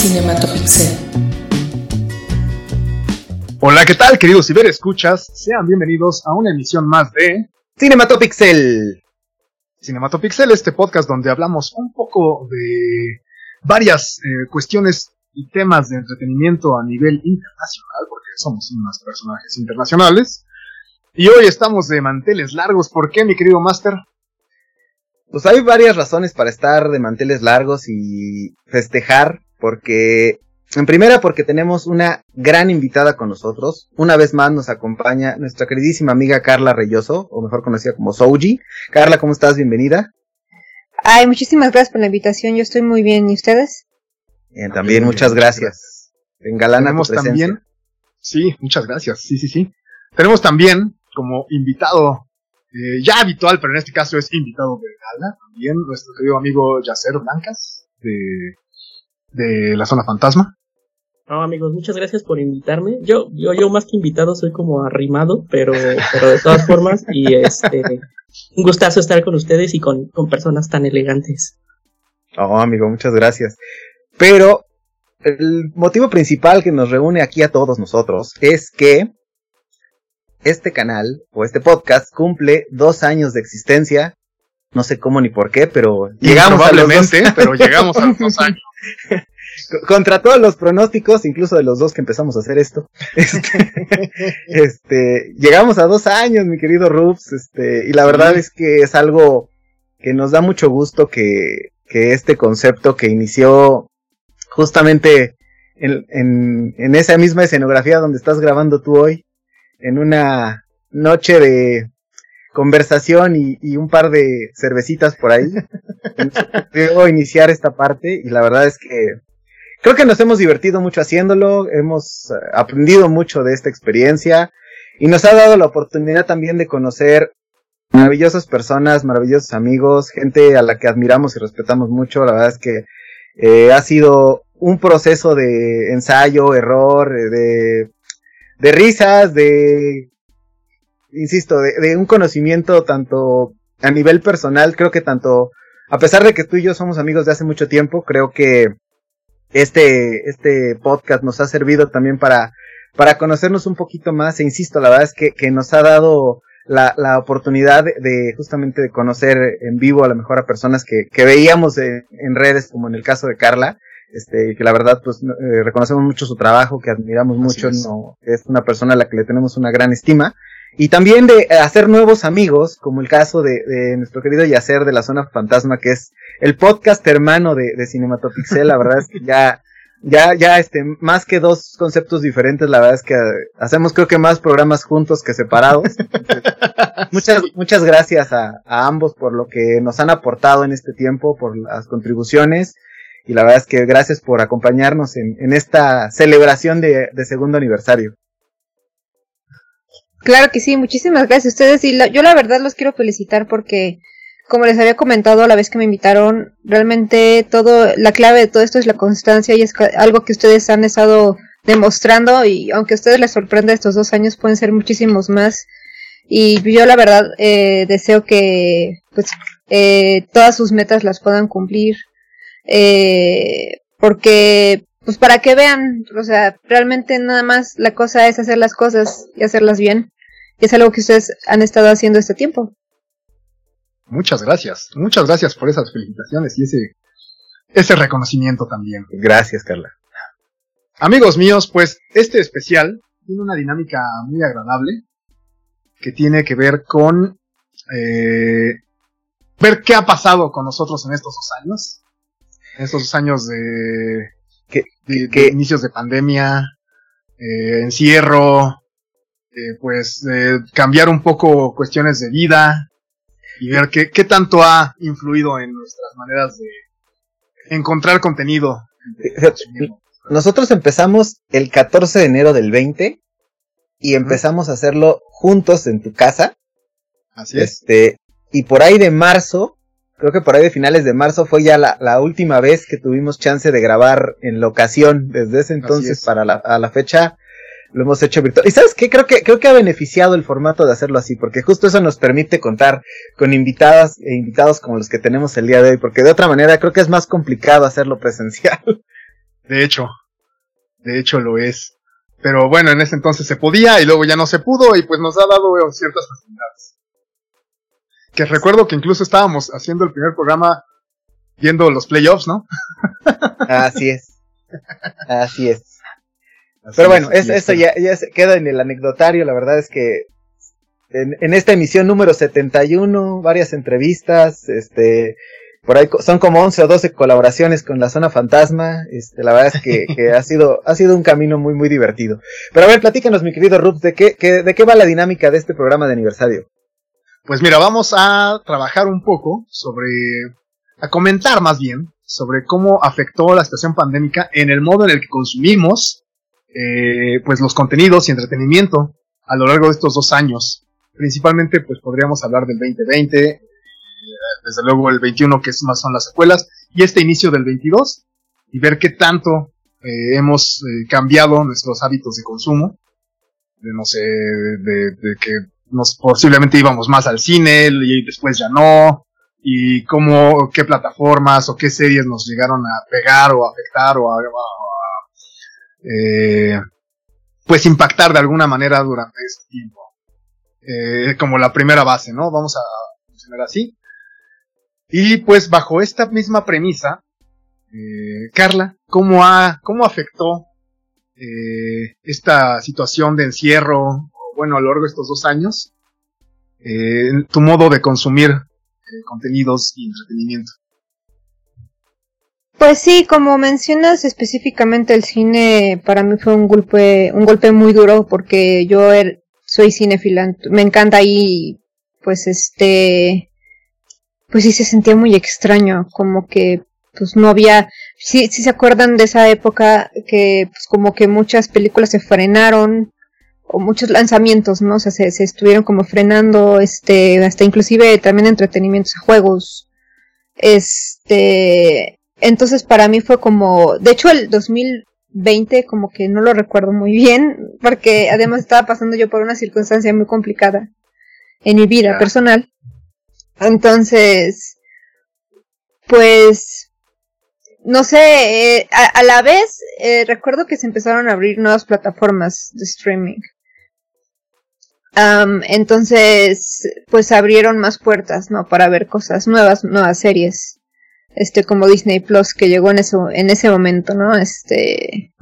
Cinematopixel. Hola, ¿qué tal, queridos ciberescuchas? Sean bienvenidos a una emisión más de Cinematopixel. Cinematopixel, este podcast donde hablamos un poco de varias eh, cuestiones y temas de entretenimiento a nivel internacional, porque somos unos personajes internacionales. Y hoy estamos de manteles largos. ¿Por qué, mi querido Master? Pues hay varias razones para estar de manteles largos y festejar, porque en primera porque tenemos una gran invitada con nosotros. Una vez más nos acompaña nuestra queridísima amiga Carla Reyoso, o mejor conocida como Souji. Carla, ¿cómo estás? Bienvenida. Ay, muchísimas gracias por la invitación. Yo estoy muy bien. ¿Y ustedes? Bien, también muchas gracias. Engalana Tenemos tu presencia. también. Sí, muchas gracias. Sí, sí, sí. Tenemos también como invitado eh, ya habitual, pero en este caso es invitado de gala, también nuestro querido amigo Yacer Blancas de, de la zona fantasma. No, amigos, muchas gracias por invitarme. Yo, yo, yo más que invitado soy como arrimado, pero, pero de todas formas, y este, un gustazo estar con ustedes y con, con personas tan elegantes. Oh, amigo, muchas gracias. Pero el motivo principal que nos reúne aquí a todos nosotros es que este canal o este podcast cumple dos años de existencia. No sé cómo ni por qué, pero llegamos a los dos, Probablemente, pero llegamos a los dos años. contra todos los pronósticos, incluso de los dos que empezamos a hacer esto. Este, este, llegamos a dos años, mi querido Rups, este, y la verdad es que es algo que nos da mucho gusto que, que este concepto que inició justamente en, en, en esa misma escenografía donde estás grabando tú hoy, en una noche de conversación y, y un par de cervecitas por ahí, debo iniciar esta parte y la verdad es que creo que nos hemos divertido mucho haciéndolo, hemos eh, aprendido mucho de esta experiencia y nos ha dado la oportunidad también de conocer maravillosas personas, maravillosos amigos, gente a la que admiramos y respetamos mucho. La verdad es que eh, ha sido un proceso de ensayo, error, eh, de, de risas, de, insisto, de, de un conocimiento tanto a nivel personal, creo que tanto, a pesar de que tú y yo somos amigos de hace mucho tiempo, creo que este, este podcast nos ha servido también para, para conocernos un poquito más, e insisto, la verdad es que, que nos ha dado la, la oportunidad de, de justamente de conocer en vivo a lo mejor a personas que, que veíamos en, en redes, como en el caso de Carla, este, que la verdad, pues, eh, reconocemos mucho su trabajo, que admiramos mucho, es. no, es una persona a la que le tenemos una gran estima, y también de eh, hacer nuevos amigos, como el caso de, de nuestro querido Yacer de la Zona Fantasma, que es el podcast hermano de, de Cinematopixel, la verdad es que ya, ya, ya, este, más que dos conceptos diferentes, la verdad es que eh, hacemos creo que más programas juntos que separados. muchas, muchas gracias a, a ambos por lo que nos han aportado en este tiempo, por las contribuciones. Y la verdad es que gracias por acompañarnos en, en esta celebración de, de segundo aniversario. Claro que sí, muchísimas gracias a ustedes. Y la- yo la verdad los quiero felicitar porque, como les había comentado la vez que me invitaron, realmente todo, la clave de todo esto es la constancia y es algo que ustedes han estado demostrando y aunque a ustedes les sorprenda estos dos años pueden ser muchísimos más. Y yo la verdad eh, deseo que pues eh, todas sus metas las puedan cumplir. Eh, porque pues para que vean, o sea, realmente nada más la cosa es hacer las cosas y hacerlas bien. Y es algo que ustedes han estado haciendo este tiempo. Muchas gracias. Muchas gracias por esas felicitaciones y ese, ese reconocimiento también. Gracias, Carla. Amigos míos, pues este especial tiene una dinámica muy agradable que tiene que ver con eh, ver qué ha pasado con nosotros en estos dos años. En estos dos años de, Que- de- de que- inicios de pandemia, eh, encierro, eh, pues eh, cambiar un poco cuestiones de vida y ver qué, qué tanto ha influido en nuestras maneras de encontrar contenido. Nosotros empezamos el 14 de enero del 20 y empezamos a hacerlo juntos en tu casa. Así es. Este, y por ahí de marzo, creo que por ahí de finales de marzo fue ya la, la última vez que tuvimos chance de grabar en locación. Desde ese entonces es. para la, a la fecha lo hemos hecho virtual. Y sabes qué, creo que, creo que ha beneficiado el formato de hacerlo así, porque justo eso nos permite contar con invitadas e invitados como los que tenemos el día de hoy, porque de otra manera creo que es más complicado hacerlo presencial. De hecho, de hecho lo es. Pero bueno, en ese entonces se podía y luego ya no se pudo y pues nos ha dado ciertas facilidades. Que recuerdo que incluso estábamos haciendo el primer programa viendo los playoffs, ¿no? Así es. Así es. Pero bueno, eso ya, ya queda en el anecdotario. La verdad es que en, en, esta emisión número 71, varias entrevistas, este, por ahí son como 11 o 12 colaboraciones con la zona fantasma. Este, la verdad es que, que ha sido, ha sido un camino muy, muy divertido. Pero a ver, platícanos, mi querido Rups, ¿de qué, qué, de qué va la dinámica de este programa de aniversario? Pues mira, vamos a trabajar un poco sobre, a comentar más bien, sobre cómo afectó la situación pandémica en el modo en el que consumimos, eh, pues los contenidos y entretenimiento a lo largo de estos dos años. Principalmente, pues podríamos hablar del 2020, desde luego el 21 que es más son las secuelas, y este inicio del 22, y ver qué tanto eh, hemos eh, cambiado nuestros hábitos de consumo, de no sé, de, que nos posiblemente íbamos más al cine y después ya no, y cómo, qué plataformas o qué series nos llegaron a pegar o afectar o a, eh, pues impactar de alguna manera durante este tiempo. como la primera base, ¿no? Vamos a funcionar así. Y pues bajo esta misma premisa, eh, Carla, ¿cómo, ha, cómo afectó eh, esta situación de encierro, bueno, a lo largo de estos dos años, eh, tu modo de consumir contenidos y entretenimiento? Pues sí, como mencionas específicamente el cine, para mí fue un golpe, un golpe muy duro porque yo er, soy cinefila, me encanta ahí, pues este, pues sí se sentía muy extraño, como que pues no había, sí, sí se acuerdan de esa época que pues como que muchas películas se frenaron o muchos lanzamientos, ¿no? O sea, se, se estuvieron como frenando, este, hasta inclusive también entretenimientos a juegos. Este, entonces para mí fue como, de hecho el 2020 como que no lo recuerdo muy bien, porque además estaba pasando yo por una circunstancia muy complicada en mi vida personal. Entonces, pues, no sé, eh, a, la vez eh, recuerdo que se empezaron a abrir nuevas plataformas de streaming. Entonces, pues abrieron más puertas, ¿no? Para ver cosas nuevas, nuevas series. Este, como Disney Plus, que llegó en eso, en ese momento, ¿no? Este.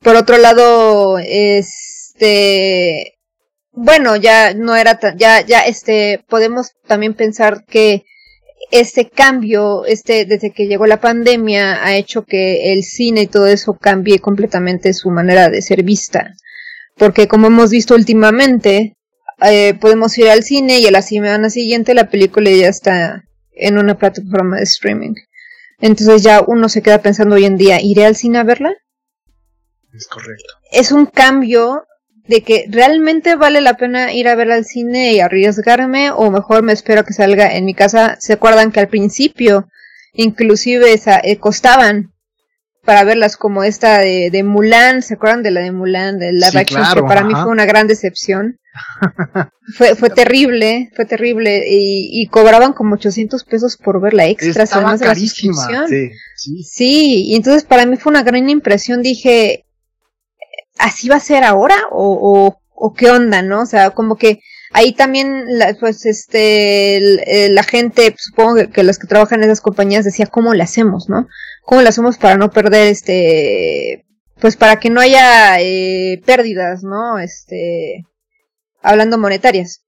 por otro lado, este bueno, ya no era tan, ya, ya, este, podemos también pensar que este cambio, este, desde que llegó la pandemia, ha hecho que el cine y todo eso cambie completamente su manera de ser vista. Porque como hemos visto últimamente, eh, podemos ir al cine y a la semana siguiente la película ya está en una plataforma de streaming. Entonces ya uno se queda pensando hoy en día, ¿iré al cine a verla? Es correcto. Es un cambio de que realmente vale la pena ir a ver al cine y arriesgarme o mejor me espero que salga en mi casa. ¿Se acuerdan que al principio inclusive esa, eh, costaban para verlas como esta de, de, Mulan? ¿Se acuerdan de la de Mulan? De la que para mí fue una gran decepción. fue, fue terrible, fue terrible y, cobraban como 800 pesos por verla extra, además de la suscripción. Sí, sí. sí, y entonces para mí fue una gran impresión. Dije, así va a ser ahora o, o, qué onda, ¿no? O sea, como que ahí también, pues, este, la gente, supongo que, los que trabajan en esas compañías decía, ¿cómo le hacemos, no? ¿Cómo le hacemos para no perder, este, pues, para que no haya eh, pérdidas, ¿no? Este, hablando monetarias.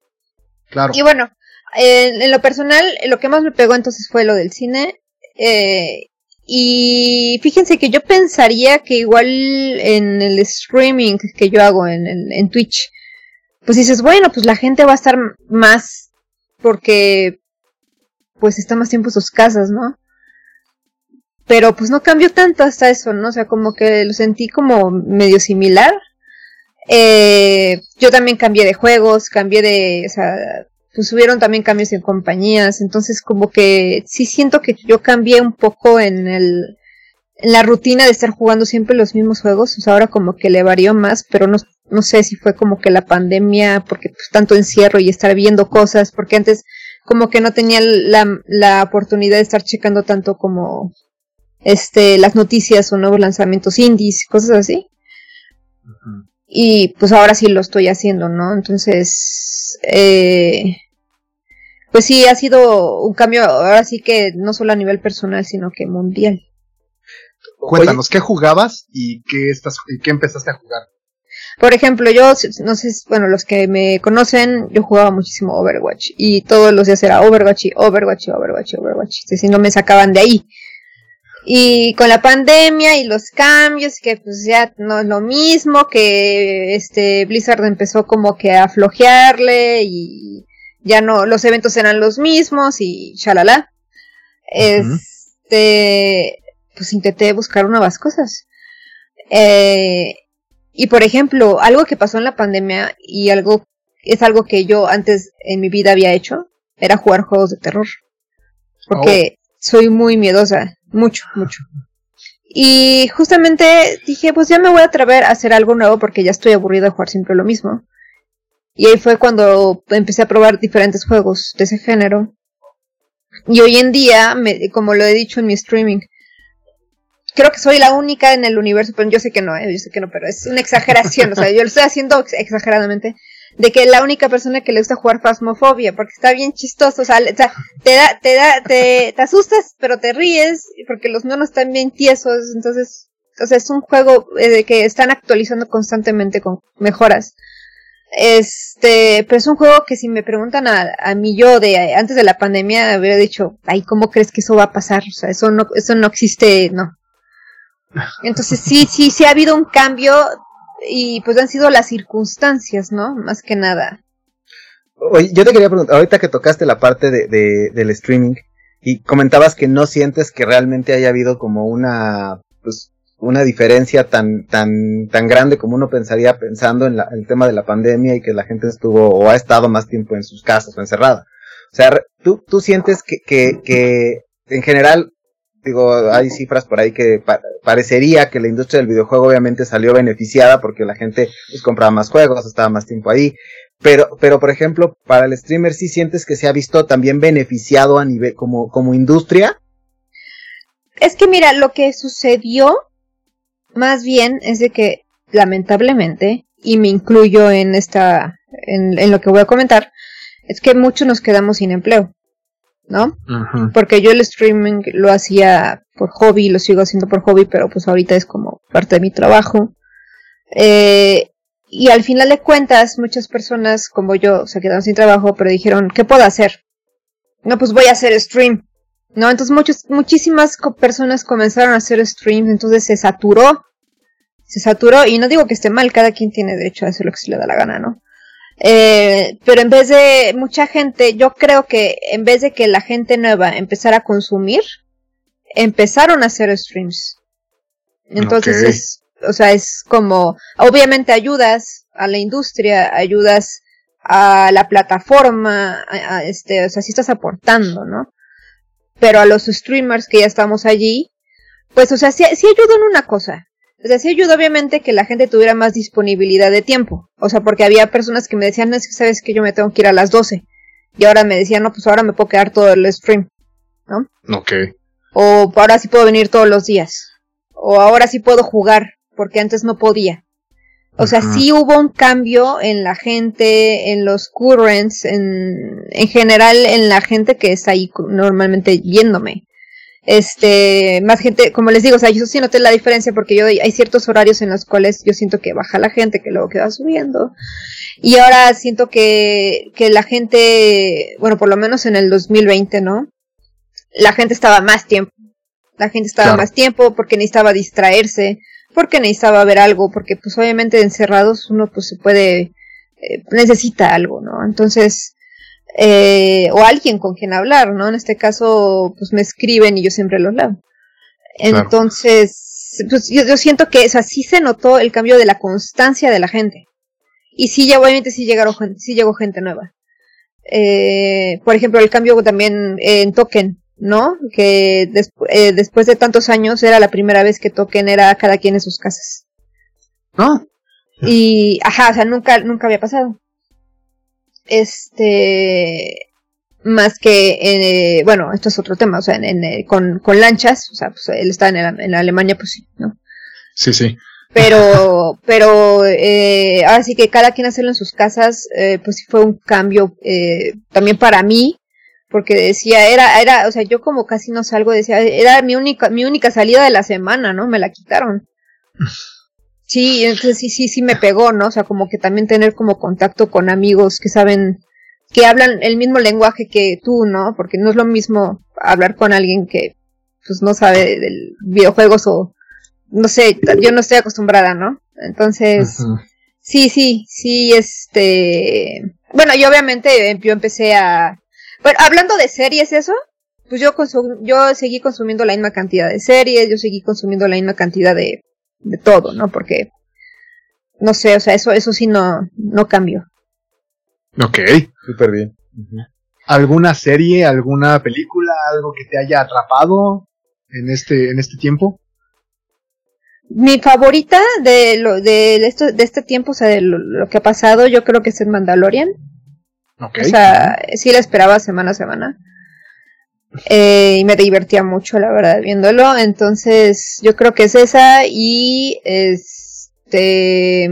Claro. Y bueno, en lo personal, lo que más me pegó entonces fue lo del cine. Eh, y fíjense que yo pensaría que igual en el streaming que yo hago en, en, Twitch, pues dices, bueno, pues la gente va a estar más porque pues está más tiempo en sus casas, ¿no? Pero pues no cambió tanto hasta eso, ¿no? O sea, como que lo sentí como medio similar. Eh, yo también cambié de juegos, cambié de, o sea, pues hubieron también cambios en compañías, entonces como que sí siento que yo cambié un poco en el en la rutina de estar jugando siempre los mismos juegos, o ahora como que le varió más, pero no, no sé si fue como que la pandemia, porque pues tanto encierro y estar viendo cosas, porque antes como que no tenía la, la oportunidad de estar checando tanto como este, las noticias o nuevos lanzamientos indies, cosas así. Y pues ahora sí lo estoy haciendo, ¿no? Entonces, eh, pues sí, ha sido un cambio ahora sí que no solo a nivel personal, sino que mundial. Cuéntanos, ¿qué jugabas y qué, estás, y qué empezaste a jugar? Por ejemplo, yo, no sé, bueno, los que me conocen, yo jugaba muchísimo Overwatch y todos los días era Overwatch y Overwatch y Overwatch y Overwatch. Si no me sacaban de ahí. Y con la pandemia y los cambios, que pues ya no es lo mismo, que este Blizzard empezó como que a flojearle y ya no, los eventos eran los mismos y shalala. Este, pues intenté buscar nuevas cosas. Eh, y por ejemplo, algo que pasó en la pandemia y algo, es algo que yo antes en mi vida había hecho, era jugar juegos de terror. Porque oh. soy muy miedosa, mucho, mucho. Y justamente dije, pues ya me voy a atrever a hacer algo nuevo porque ya estoy aburrido de jugar siempre lo mismo. Y ahí fue cuando empecé a probar diferentes juegos de ese género. Y hoy en día, me, como lo he dicho en mi streaming, creo que soy la única en el universo, pero yo sé que no, ¿eh? yo sé que no, pero es una exageración, o sea, yo lo estoy haciendo exageradamente, de que la única persona que le gusta jugar Phasmophobia, porque está bien chistoso, o sea, te da, te da, te, te asustas, pero te ríes, porque los monos están bien tiesos, entonces, o sea, es un juego eh, que están actualizando constantemente con mejoras. Este, pero es un juego que si me preguntan a, a mí yo de antes de la pandemia, habría dicho, ay, ¿cómo crees que eso va a pasar? O sea, eso no, eso no existe, no. Entonces sí, sí, sí ha habido un cambio y pues han sido las circunstancias, ¿no? Más que nada. Oye, yo te quería preguntar, ahorita que tocaste la parte de, de, del streaming y comentabas que no sientes que realmente haya habido como una, pues, una diferencia tan, tan, tan grande como uno pensaría pensando en el tema de la pandemia y que la gente estuvo o ha estado más tiempo en sus casas o encerrada. O sea, tú, tú sientes que, que, que en general digo, hay cifras por ahí que parecería que la industria del videojuego obviamente salió beneficiada porque la gente pues, compraba más juegos, estaba más tiempo ahí. Pero, pero por ejemplo, para el streamer sí sientes que se ha visto también beneficiado a nivel como, como industria. Es que mira, lo que sucedió más bien es de que lamentablemente, y me incluyo en esta, en, en lo que voy a comentar, es que muchos nos quedamos sin empleo. ¿No? Porque yo el streaming lo hacía por hobby, lo sigo haciendo por hobby, pero pues ahorita es como parte de mi trabajo. Eh, y al final de cuentas, muchas personas como yo se quedaron sin trabajo, pero dijeron, ¿qué puedo hacer? No, pues voy a hacer stream. ¿No? Entonces muchos, muchísimas personas comenzaron a hacer streams, entonces se saturó. Se saturó, y no digo que esté mal, cada quien tiene derecho a hacer lo que se le da la gana, ¿no? Eh, pero en vez de mucha gente, yo creo que en vez de que la gente nueva empezara a consumir, empezaron a hacer streams. Entonces es, o sea, es como, obviamente ayudas a la industria, ayudas a la plataforma, a, este, o sea, sí estás aportando, ¿no? Pero a los streamers que ya estamos allí, pues, o sea, sí, sí ayudan una cosa. O sea, sí ayudó obviamente que la gente tuviera más disponibilidad de tiempo. O sea, porque había personas que me decían, no es que sabes que yo me tengo que ir a las 12. Y ahora me decían, no, pues ahora me puedo quedar todo el stream. ¿No? Ok. O ahora sí puedo venir todos los días. O ahora sí puedo jugar, porque antes no podía. O sea, sí hubo un cambio en la gente, en los currents, en, en general en la gente que está ahí normalmente yéndome este, más gente, como les digo, o sea, yo sí noté la diferencia porque yo hay ciertos horarios en los cuales yo siento que baja la gente, que luego queda subiendo. Y ahora siento que, que la gente, bueno, por lo menos en el 2020, ¿no? La gente estaba más tiempo. La gente estaba más tiempo porque necesitaba distraerse, porque necesitaba ver algo, porque pues obviamente encerrados uno pues se puede, eh, necesita algo, ¿no? Entonces, eh, o alguien con quien hablar, ¿no? En este caso, pues me escriben y yo siempre los leo. Entonces, pues yo, siento que, o sea, sí se notó el cambio de la constancia de la gente. Y sí, ya obviamente sí llegaron, sí llegó gente nueva. Eh, por ejemplo, el cambio también en Token, ¿no? Que eh, después de tantos años era la primera vez que Token era cada quien en sus casas. ¿No? Y, ajá, o sea, nunca, nunca había pasado. Este. más que, eh, bueno, esto es otro tema, o sea, en, eh, con, con, lanchas, o sea, pues él está en, en Alemania, pues sí, ¿no? Sí, sí. Pero, pero, eh, ahora sí que cada quien hacerlo en sus casas, eh, pues sí fue un cambio eh, también para mí, porque decía, era, era, o sea, yo como casi no salgo, decía, era mi única, mi única salida de la semana, ¿no? Me la quitaron. Sí, entonces sí, sí, sí me pegó, ¿no? O sea, como que también tener como contacto con amigos que saben, que hablan el mismo lenguaje que tú, ¿no? Porque no es lo mismo hablar con alguien que, pues, no sabe del videojuegos o, no sé, yo no estoy acostumbrada, ¿no? Entonces, sí, sí, sí, este, bueno, yo obviamente yo empecé a, bueno, hablando de series, eso, pues yo yo seguí consumiendo la misma cantidad de series, yo seguí consumiendo la misma cantidad de, de todo, ¿no? Porque, no sé, o sea, eso, eso sí no, no cambió. Ok. Súper bien. ¿Alguna serie, alguna película, algo que te haya atrapado en este, en este tiempo? Mi favorita de lo de esto de este tiempo, o sea, de lo, que ha pasado, yo creo que es el Mandalorian. O sea, sí la esperaba semana a semana. Eh, y me divertía mucho, la verdad, viéndolo. Entonces, yo creo que es esa. Y este.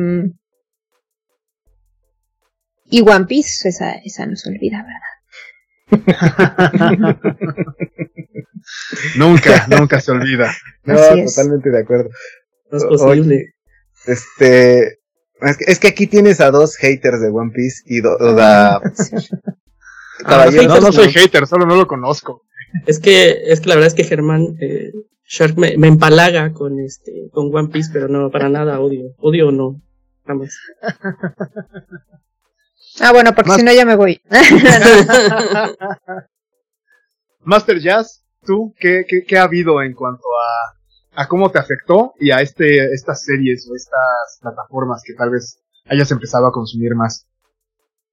Y One Piece, esa, esa no se olvida, ¿verdad? nunca, nunca se olvida. No, totalmente de acuerdo. No es posible. este. Es que, aquí tienes a dos haters de One Piece y dos. Ah, no, no soy hater, solo no lo conozco. Es que, es que la verdad es que Germán eh, Shark me, empalaga con este, con One Piece, pero no, para nada odio. Odio o no. Vamos. Ah, bueno, porque si no ya me voy. Master Jazz, ¿tú qué, qué, qué ha habido en cuanto a a cómo te afectó y a este, estas series o estas plataformas que tal vez hayas empezado a consumir más.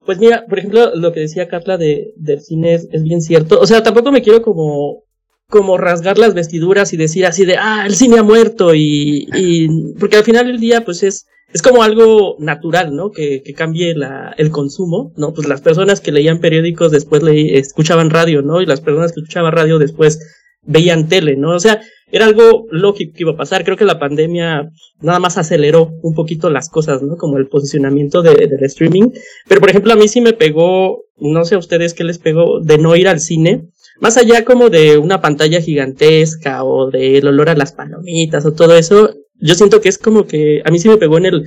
Pues mira, por ejemplo, lo que decía Carla de, del cine es, bien cierto. O sea, tampoco me quiero como, como rasgar las vestiduras y decir así de, ah, el cine ha muerto y, y porque al final del día, pues es, es como algo natural, ¿no? Que, que cambie la, el consumo, ¿no? Pues las personas que leían periódicos después le, escuchaban radio, ¿no? Y las personas que escuchaban radio después veían tele, ¿no? O sea, era algo lógico que iba a pasar. Creo que la pandemia nada más aceleró un poquito las cosas, ¿no? Como el posicionamiento de, del streaming. Pero, por ejemplo, a mí sí me pegó, no sé a ustedes qué les pegó, de no ir al cine. Más allá como de una pantalla gigantesca o del olor a las palomitas o todo eso, yo siento que es como que a mí sí me pegó en el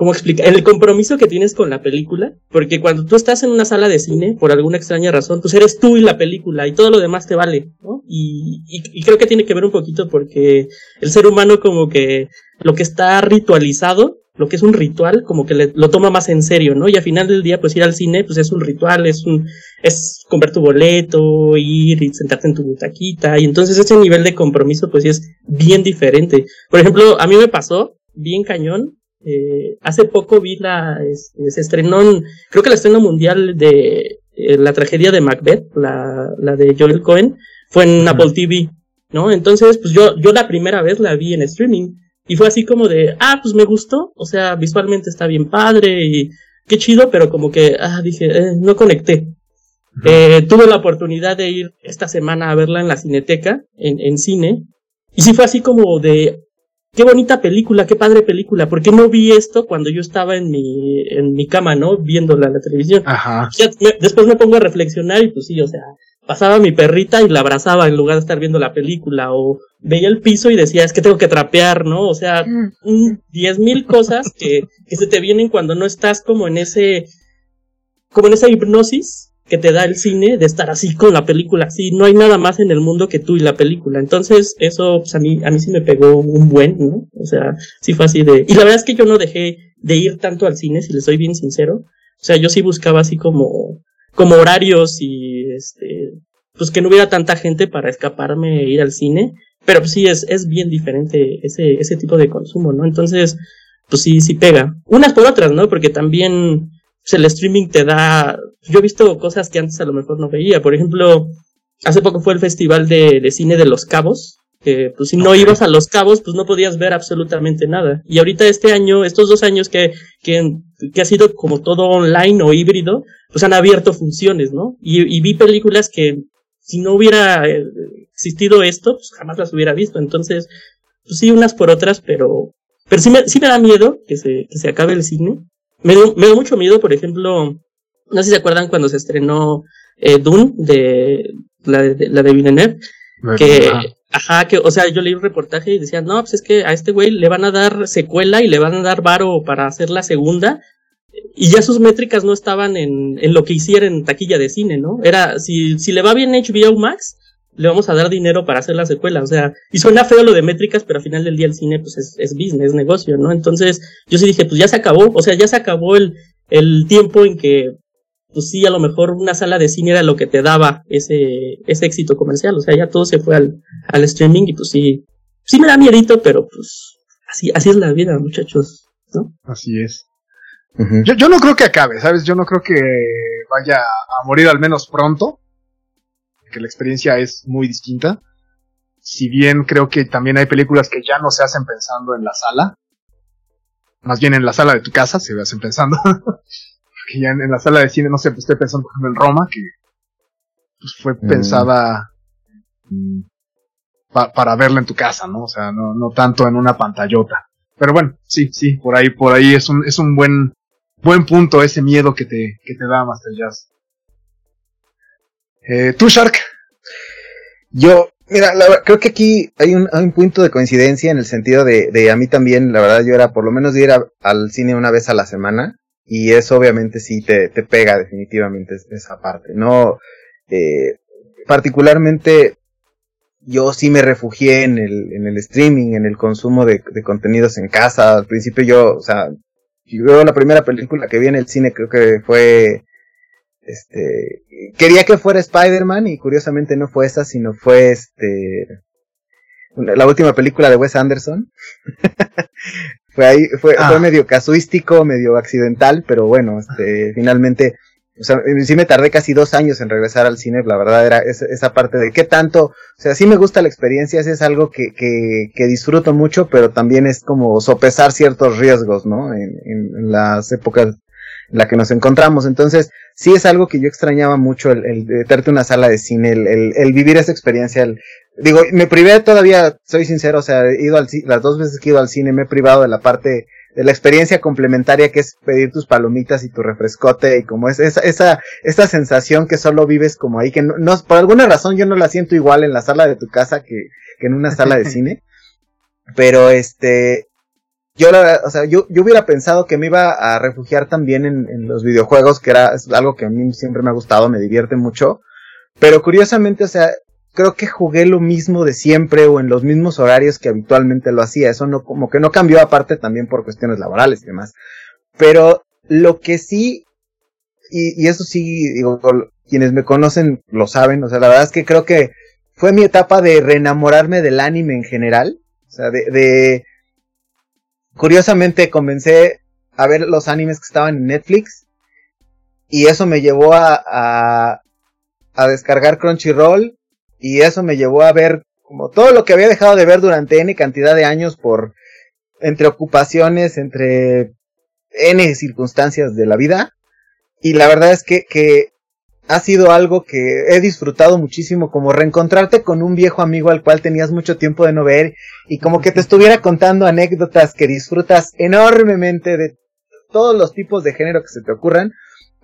¿cómo explicar? El compromiso que tienes con la película, porque cuando tú estás en una sala de cine, por alguna extraña razón, pues eres tú y la película y todo lo demás te vale, ¿no? Y, y, creo que tiene que ver un poquito porque el ser humano como que lo que está ritualizado, lo que es un ritual, como que lo toma más en serio, ¿no? Y al final del día, pues ir al cine, pues es un ritual, es un, es comprar tu boleto, ir y sentarte en tu butaquita, y entonces ese nivel de compromiso, pues sí es bien diferente. Por ejemplo, a mí me pasó, bien cañón, eh, hace poco vi la, se estrenó, creo que la estreno mundial de eh, la tragedia de Macbeth, la, la de Joel Cohen, fue en Apple TV, ¿no? Entonces, pues yo, yo la primera vez la vi en streaming y fue así como de, ah, pues me gustó, o sea, visualmente está bien padre y qué chido, pero como que, ah, dije, eh, no conecté. Eh, tuve la oportunidad de ir esta semana a verla en la cineteca, en, en cine, y sí fue así como de, qué bonita película, qué padre película, porque no vi esto cuando yo estaba en mi, en mi cama, ¿no? Viéndola en la televisión. Ajá. después me pongo a reflexionar y pues sí, o sea, pasaba mi perrita y la abrazaba en lugar de estar viendo la película, o veía el piso y decía, es que tengo que trapear, ¿no? O sea, diez mil cosas que, que se te vienen cuando no estás como en ese, como en esa hipnosis que te da el cine de estar así con la película, así, no hay nada más en el mundo que tú y la película. Entonces, eso pues, a mí a mí sí me pegó un buen, ¿no? O sea, sí fue así de y la verdad es que yo no dejé de ir tanto al cine, si le soy bien sincero. O sea, yo sí buscaba así como como horarios y este pues que no hubiera tanta gente para escaparme e ir al cine, pero pues sí es es bien diferente ese ese tipo de consumo, ¿no? Entonces, pues sí sí pega. Unas por otras, ¿no? Porque también pues, el streaming te da, yo he visto cosas que antes a lo mejor no veía, por ejemplo, hace poco fue el festival de, cine de Los Cabos, que pues si no ibas a Los Cabos, pues no podías ver absolutamente nada. Y ahorita este año, estos dos años que, que, que ha sido como todo online o híbrido, pues han abierto funciones, ¿no? Y, y vi películas que si no hubiera eh, existido esto, pues jamás las hubiera visto. Entonces, pues sí, unas por otras, pero, pero sí me, sí me da miedo que se, que se acabe el cine. Me, me da mucho miedo, por ejemplo, no sé si se acuerdan cuando se estrenó eh, Dune de la de, la de Villeneuve, que, ajá, que, o sea, yo leí un reportaje y decían, no, pues es que a este güey le van a dar secuela y le van a dar varo para hacer la segunda, y ya sus métricas no estaban en, en lo que hiciera en taquilla de cine, ¿no? Era, si, si le va bien HBO Max, le vamos a dar dinero para hacer la secuela, o sea, y suena feo lo de métricas, pero al final del día el cine, pues es, es business, es negocio, ¿no? Entonces, yo sí dije, pues ya se acabó, o sea, ya se acabó el, el tiempo en que pues sí, a lo mejor una sala de cine era lo que te daba ese, ese éxito comercial. O sea, ya todo se fue al, al streaming y pues sí, sí me da miedito, pero pues así, así es la vida, muchachos, ¿no? Así es. yo, yo no creo que acabe, ¿sabes? Yo no creo que vaya a morir al menos pronto. Que la experiencia es muy distinta. Si bien creo que también hay películas que ya no se hacen pensando en la sala. Más bien en la sala de tu casa se hacen pensando. que ya en, la sala de cine, no sé, pues estoy pensando por ejemplo en Roma, que pues fue Mm. pensada mm, pa- para verla en tu casa, ¿no? O sea, no, no tanto en una pantallota. Pero bueno, sí, sí, por ahí, por ahí es un, es un buen, buen punto ese miedo que te, que te da Master Jazz. Eh, tú, Shark, Yo, mira, la creo que aquí hay un, hay un punto de coincidencia en el sentido de, de a mí también, la verdad, yo era por lo menos ir al cine una vez a la semana y eso obviamente sí te, te pega definitivamente es- esa parte, ¿no? Eh, particularmente yo sí me refugié en el, en el streaming, en el consumo de, de contenidos en casa. Al principio yo, o sea, yo la primera película que vi en el cine creo que fue este quería que fuera Spider-Man y curiosamente no fue esa, sino fue este la última película de Wes Anderson. fue ahí, fue, Ah. fue medio casuístico, medio accidental, pero bueno, este, finalmente, o sea, sí me tardé casi dos años en regresar al cine, la verdad era esa, esa parte de qué tanto, o sea, sí me gusta la experiencia, sí es algo que, que, que disfruto mucho, pero también es como sopesar ciertos riesgos, ¿no? En, en, en las épocas en la que nos encontramos. Entonces, sí es algo que yo extrañaba mucho, el, el meterte una sala de cine, el, el, el vivir esa experiencia. el- digo, me privé todavía, soy sincero, o sea, he ido al las dos veces que he ido al cine me he privado de la parte de la experiencia complementaria que es pedir tus palomitas y tu refrescote y como es esa, esa, esa sensación que solo vives como ahí, que no, no, por alguna razón yo no la siento igual en la sala de tu casa que, que en una sala de cine. Pero este, yo la, o sea, yo, yo hubiera pensado que me iba a refugiar también en, los videojuegos, que era es algo que a mí siempre me ha gustado, me divierte mucho. Pero curiosamente, o sea, creo que jugué lo mismo de siempre o en los mismos horarios que habitualmente lo hacía. Eso no, como que no cambió aparte también por cuestiones laborales y demás. Pero lo que sí, y, eso sí, digo, quienes me conocen lo saben, o sea, la verdad es que creo que fue mi etapa de reenamorarme del anime en general. O sea, de curiosamente comencé a ver los animes que estaban en Netflix y eso me llevó a, a, a descargar Crunchyroll y eso me llevó a ver como todo lo que había dejado de ver durante N cantidad de años por entre ocupaciones, entre N circunstancias de la vida. Y la verdad es que, que ha sido algo que he disfrutado muchísimo, como reencontrarte con un viejo amigo al cual tenías mucho tiempo de no ver y como que te estuviera contando anécdotas que disfrutas enormemente de todos los tipos de género que se te ocurran.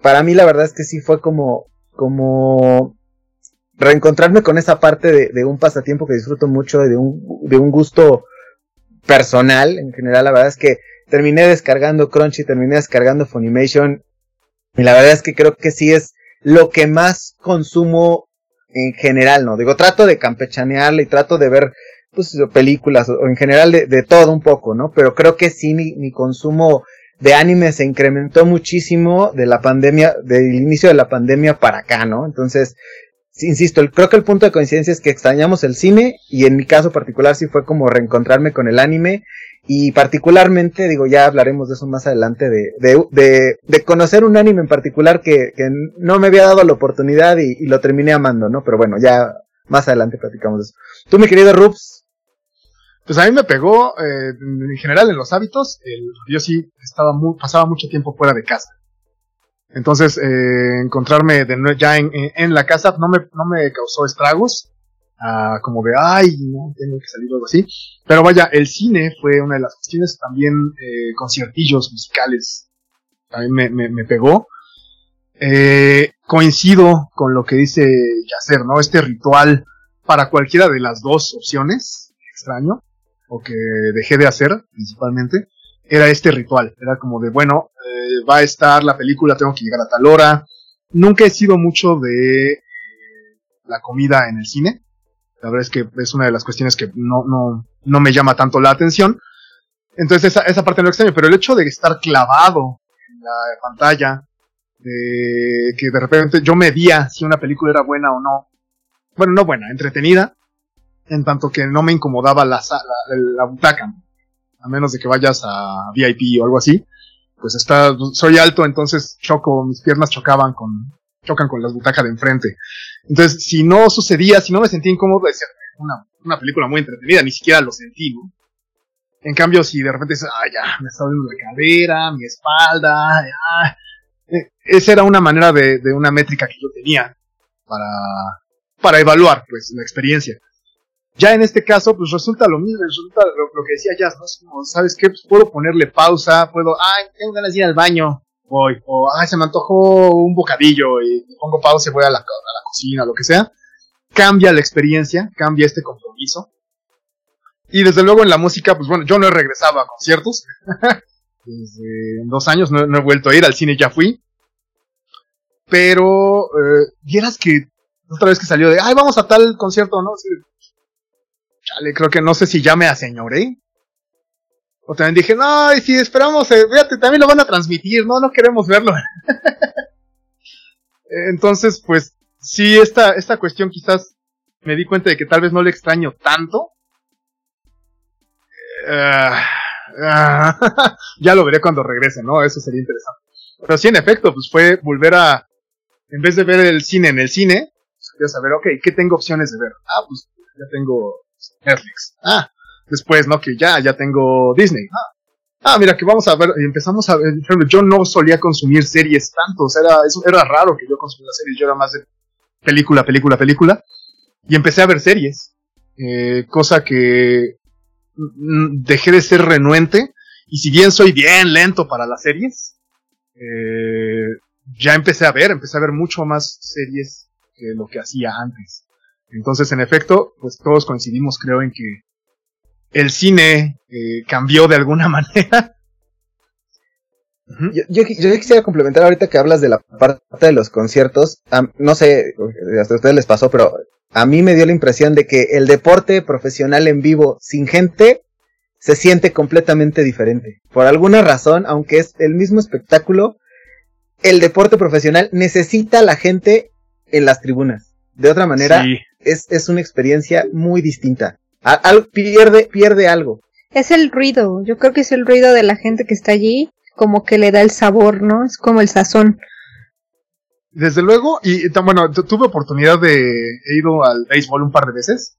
Para mí la verdad es que sí fue como, como reencontrarme con esa parte de, un pasatiempo que disfruto mucho, de un, de un gusto personal en general. La verdad es que terminé descargando Crunchy, terminé descargando Funimation y la verdad es que creo que sí es lo que más consumo en general, ¿no? Digo, trato de campechanearle y trato de ver pues películas o en general de, de todo un poco, ¿no? Pero creo que sí mi, mi consumo de anime se incrementó muchísimo de la pandemia, del inicio de la pandemia para acá, ¿no? Entonces, insisto, el- creo que el punto de coincidencia es que extrañamos el cine y en mi caso particular sí fue como reencontrarme con el anime y particularmente, digo, ya hablaremos de eso más adelante, de, de, de, de conocer un anime en particular que, que no me había dado la oportunidad y, lo terminé amando, ¿no? Pero bueno, ya más adelante platicamos de eso. Tú, mi querido Rups, Pues a mí me pegó, eh, en general en los hábitos, el, yo sí estaba muy, pasaba mucho tiempo fuera de casa. Entonces, eh, encontrarme de ya en, la casa no me, no me causó estragos, ah, como de, ay, no, tengo que salir o algo así. Pero vaya, el cine fue una de las cuestiones, también eh, conciertillos musicales, me, me, me pegó. Eh, coincido con lo que dice Yacer, ¿no? Este ritual para cualquiera de las dos opciones, extraño, o que dejé de hacer principalmente, era este ritual. Era como de, bueno, eh, va a estar la película, tengo que llegar a tal hora. Nunca he sido mucho de eh, la comida en el cine. La verdad es que es una de las cuestiones que no, no, no me llama tanto la atención. Entonces esa, esa parte no extraño, pero el hecho de estar clavado en la pantalla, de que de repente yo medía si una película era buena o no. Bueno, no buena, entretenida, en tanto que no me incomodaba la, la, la butaca, a menos de que vayas a VIP o algo así. Pues está, soy alto, entonces choco, mis piernas chocaban con, chocan con las butacas de enfrente. Entonces, si no sucedía, si no me sentía incómodo, decía, una, una película muy entretenida, ni siquiera lo sentí. En cambio, si de repente dices, ah, ya, me está doliendo la cadera, mi espalda, ya, esa era una manera de, de, una métrica que yo tenía para, para evaluar pues la experiencia. Ya en este caso, pues resulta lo mismo, resulta lo, que decía Jazz, ¿no? Es como, ¿sabes qué? Pues puedo ponerle pausa, puedo, ay, tengo ganas de ir al baño, voy, o ay, se me antojó un bocadillo y pongo pausa y voy a la, a la cocina, lo que sea. Cambia la experiencia, cambia este compromiso. Y desde luego en la música, pues bueno, yo no he regresado a conciertos. desde dos años no, no, he vuelto a ir, al cine ya fui. Pero, eh, vieras que otra vez que salió de, ay, vamos a tal concierto, ¿no? Chale, creo que no sé si ya me aseñoré. O también dije, no, y si esperamos, eh, fíjate, también lo van a transmitir, no, no queremos verlo. Entonces, pues, sí, esta, esta cuestión quizás me di cuenta de que tal vez no le extraño tanto. Uh, uh, ya lo veré cuando regrese, ¿no? Eso sería interesante. Pero sí, en efecto, pues fue volver a, en vez de ver el cine en el cine, pues quería saber, ok, ¿qué tengo opciones de ver? Ah, pues ya tengo Netflix. Ah, después, ¿no? Que ya, ya tengo Disney. Ah, ah mira, que vamos a ver, empezamos a ver, yo no solía consumir series tanto, o sea, era, eso, era raro que yo consumiera series, yo era más de película, película, película, y empecé a ver series, eh, cosa que dejé de ser renuente, y si bien soy bien lento para las series, eh, ya empecé a ver, empecé a ver mucho más series que lo que hacía antes. Entonces, en efecto, pues todos coincidimos, creo, en que el cine eh, cambió de alguna manera. Yo, quisiera complementar ahorita que hablas de la parte de los conciertos. No sé, hasta a ustedes les pasó, pero a mí me dio la impresión de que el deporte profesional en vivo sin gente se siente completamente diferente. Por alguna razón, aunque es el mismo espectáculo, el deporte profesional necesita a la gente en las tribunas. De otra manera, sí. es, es una experiencia muy distinta. Al, al, pierde, pierde algo. Es el ruido, yo creo que es el ruido de la gente que está allí, como que le da el sabor, ¿no? Es como el sazón. Desde luego, y bueno, tuve oportunidad de, he ido al béisbol un par de veces,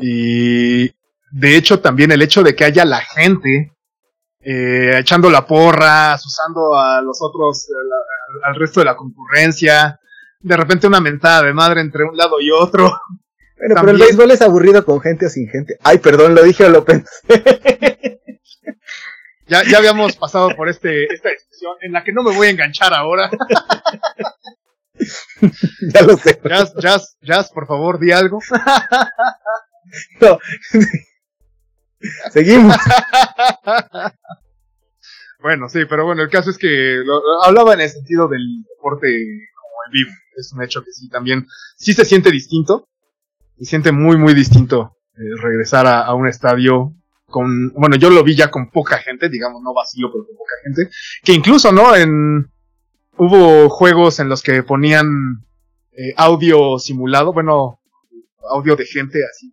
y de hecho también el hecho de que haya la gente eh, echando la porra, usando a los otros, a la, al resto de la concurrencia, de repente una mentada de madre entre un lado y otro. Bueno, También. pero el béisbol es aburrido con gente o sin gente. Ay, perdón, lo dije o lo pensé. ya, ya habíamos pasado por este, esta discusión en la que no me voy a enganchar ahora. ya lo sé. Jazz, Jazz, Jazz, por favor, di algo. no. Seguimos. bueno, sí, pero bueno, el caso es que lo, hablaba en el sentido del deporte en vivo. Es un hecho que sí también, sí se siente distinto. Se siente muy, muy distinto eh, regresar a, a, un estadio con, bueno, yo lo vi ya con poca gente, digamos, no vacío, pero con poca gente. Que incluso, ¿no? En, hubo juegos en los que ponían eh, audio simulado, bueno, audio de gente así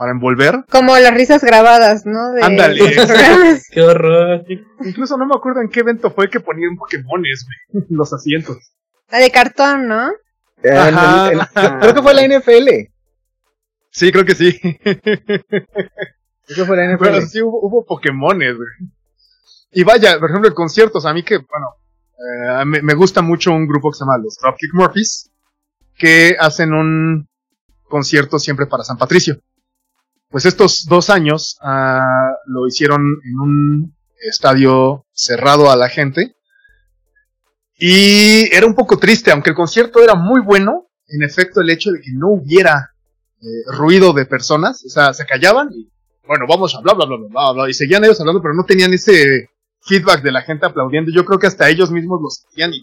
para envolver. Como las risas grabadas, ¿no? De... Ándale. Qué horror. Incluso no me acuerdo en qué evento fue que ponían Pokémones, güey, los asientos. La de cartón, ¿no? Ajá, en el, en, creo que fue la NFL. Sí, creo que sí. Eso fue la NFL. Pero sí hubo, hubo Pokémones, güey. Y vaya, por ejemplo, en conciertos, a mí que, bueno, eh, me, me gusta mucho un grupo que se llama los Dropkick Murphys, que hacen un concierto siempre para San Patricio. Pues estos dos años ah, lo hicieron en un estadio cerrado a la gente. Y era un poco triste, aunque el concierto era muy bueno, en efecto el hecho de que no hubiera eh, ruido de personas, o sea, se callaban y bueno, vamos a bla bla bla bla bla y seguían ellos hablando, pero no tenían ese feedback de la gente aplaudiendo. Yo creo que hasta ellos mismos lo sentían y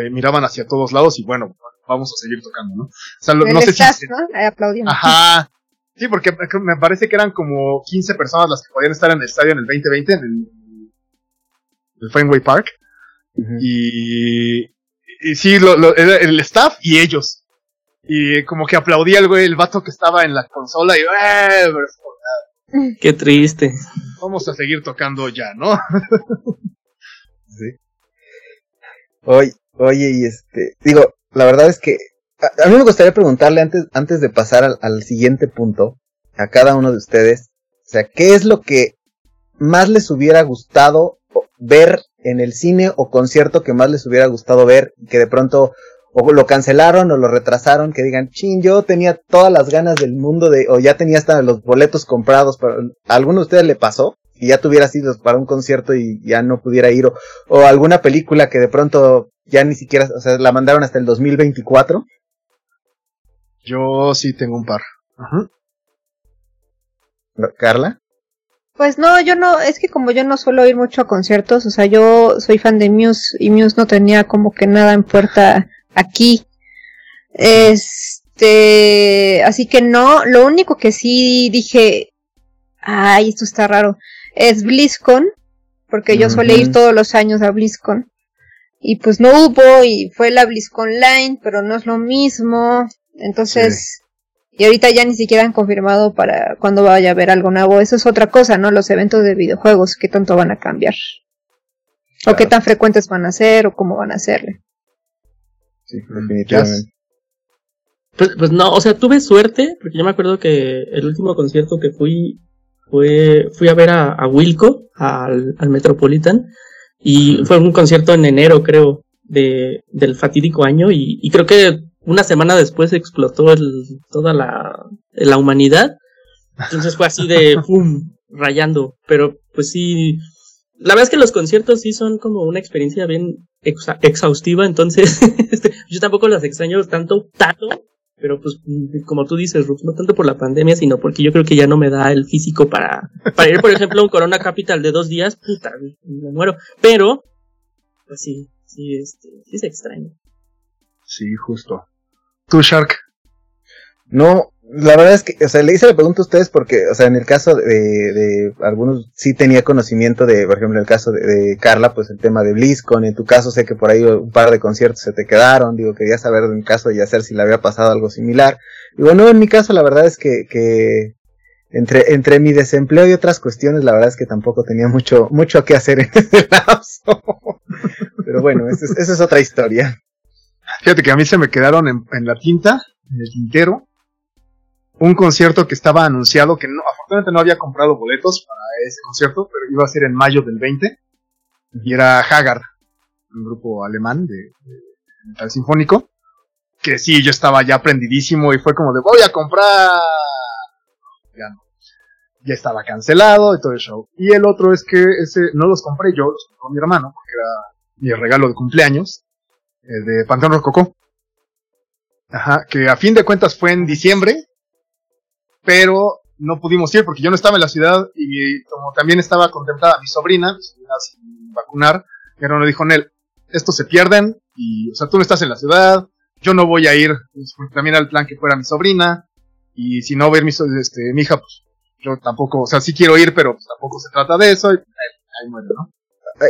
eh, miraban hacia todos lados y bueno, vamos a seguir tocando, ¿no? O sea, lo- no sé si staff, ¿no? Aplaudiendo. Ajá. Sí, porque me parece que eran como 15 personas las que podían estar en el estadio en el 2020, en el, el Fenway Park. Y, y sí, lo, lo- era el staff y ellos. Y como que aplaudía el güey, el vato que estaba en la consola y "Eh, Qué triste. vamos a seguir tocando ya, ¿no? Sí. Oye, oye, y este, digo, la verdad es que a, a mí me gustaría preguntarle antes, antes de pasar al, al siguiente punto, a cada uno de ustedes, o sea, ¿qué es lo que más les hubiera gustado ver en el cine o concierto que más les hubiera gustado ver y que de pronto o lo cancelaron o lo retrasaron, que digan, chin, yo tenía todas las ganas del mundo de, o ya tenía hasta los boletos comprados, pero ¿a alguno de ustedes le pasó? Y ya tuviera sido para un concierto y ya no pudiera ir, o, o alguna película que de pronto ya ni siquiera, o sea, la mandaron hasta el 2024. Yo sí tengo un par. Ajá. Carla. Pues no, yo no, es que como yo no suelo ir mucho a conciertos, o sea, yo soy fan de Muse y Muse no tenía como que nada en puerta aquí. Este, así que no, lo único que sí dije, ay, esto está raro, es BlizzCon, porque yo suele ir Ujú. todos los años a BlizzCon. Y pues no hubo, y fue la BlizzCon Line, pero no es lo mismo. Entonces, y ahorita ya ni siquiera han confirmado para cuando vaya a haber algo nuevo. Eso es otra cosa, ¿no? Los eventos de videojuegos, qué tanto van a cambiar. O qué tan frecuentes van a ser, o cómo van a hacerle. Sí, definitivamente. Pues, pues no, o sea, tuve suerte, porque yo me acuerdo que el último concierto que fui fue, fui a ver a, a Wilco, al, al Metropolitan, y fue un concierto en enero, creo, de, del fatídico año, y, y creo que una semana después explotó el, toda la, la humanidad, entonces fue así de, ¡pum!, rayando, pero pues sí, la verdad es que los conciertos sí son como una experiencia bien exa- exhaustiva, entonces este, yo tampoco las extraño tanto, tanto, pero pues como tú dices, Ruth, no tanto por la pandemia, sino porque yo creo que ya no me da el físico para, para ir, por ejemplo, a un Corona Capital de dos días, puta, me muero, pero, pues sí, sí, este, sí se extraña. Sí, justo. Tú, Shark. No, la verdad es que, o sea, le hice la pregunta a ustedes porque, o sea, en el caso de, algunos sí tenía conocimiento de, por ejemplo, en el caso de, Carla, pues el tema de BlizzCon, en tu caso sé que por ahí un par de conciertos se te quedaron, digo, quería saber en caso de hacer si le había pasado algo similar. Digo, no, en mi caso la verdad es que, que entre, entre mi desempleo y otras cuestiones, la verdad es que tampoco tenía mucho, mucho que hacer en ese lapso. Pero bueno, esa es, esa es otra historia. Fíjate que a mí se me quedaron en, en la tinta, en el tintero, un concierto que estaba anunciado, que no, afortunadamente no había comprado boletos para ese concierto, pero iba a ser en mayo del 20, y era Haggard, un grupo alemán de, metal sinfónico, que sí, yo estaba ya prendidísimo y fue como de voy a comprar, ya no, ya estaba cancelado y todo el show. Y el otro es que ese no los compré yo, los compró mi hermano, porque era mi regalo de cumpleaños, el de Panteón Rococó. Ajá, que a fin de cuentas fue en diciembre, pero no pudimos ir porque yo no estaba en la ciudad y como también estaba contemplada mi sobrina, sobrina sin vacunar, mi hermano dijo, Nel, estos se pierden y, o sea, tú no estás en la ciudad, yo no voy a ir, pues, también era el plan que fuera mi sobrina, y si no ir mi, este, mi hija, pues yo tampoco, o sea, sí quiero ir, pero pues, tampoco se trata de eso, y eh, ahí muere, ¿no?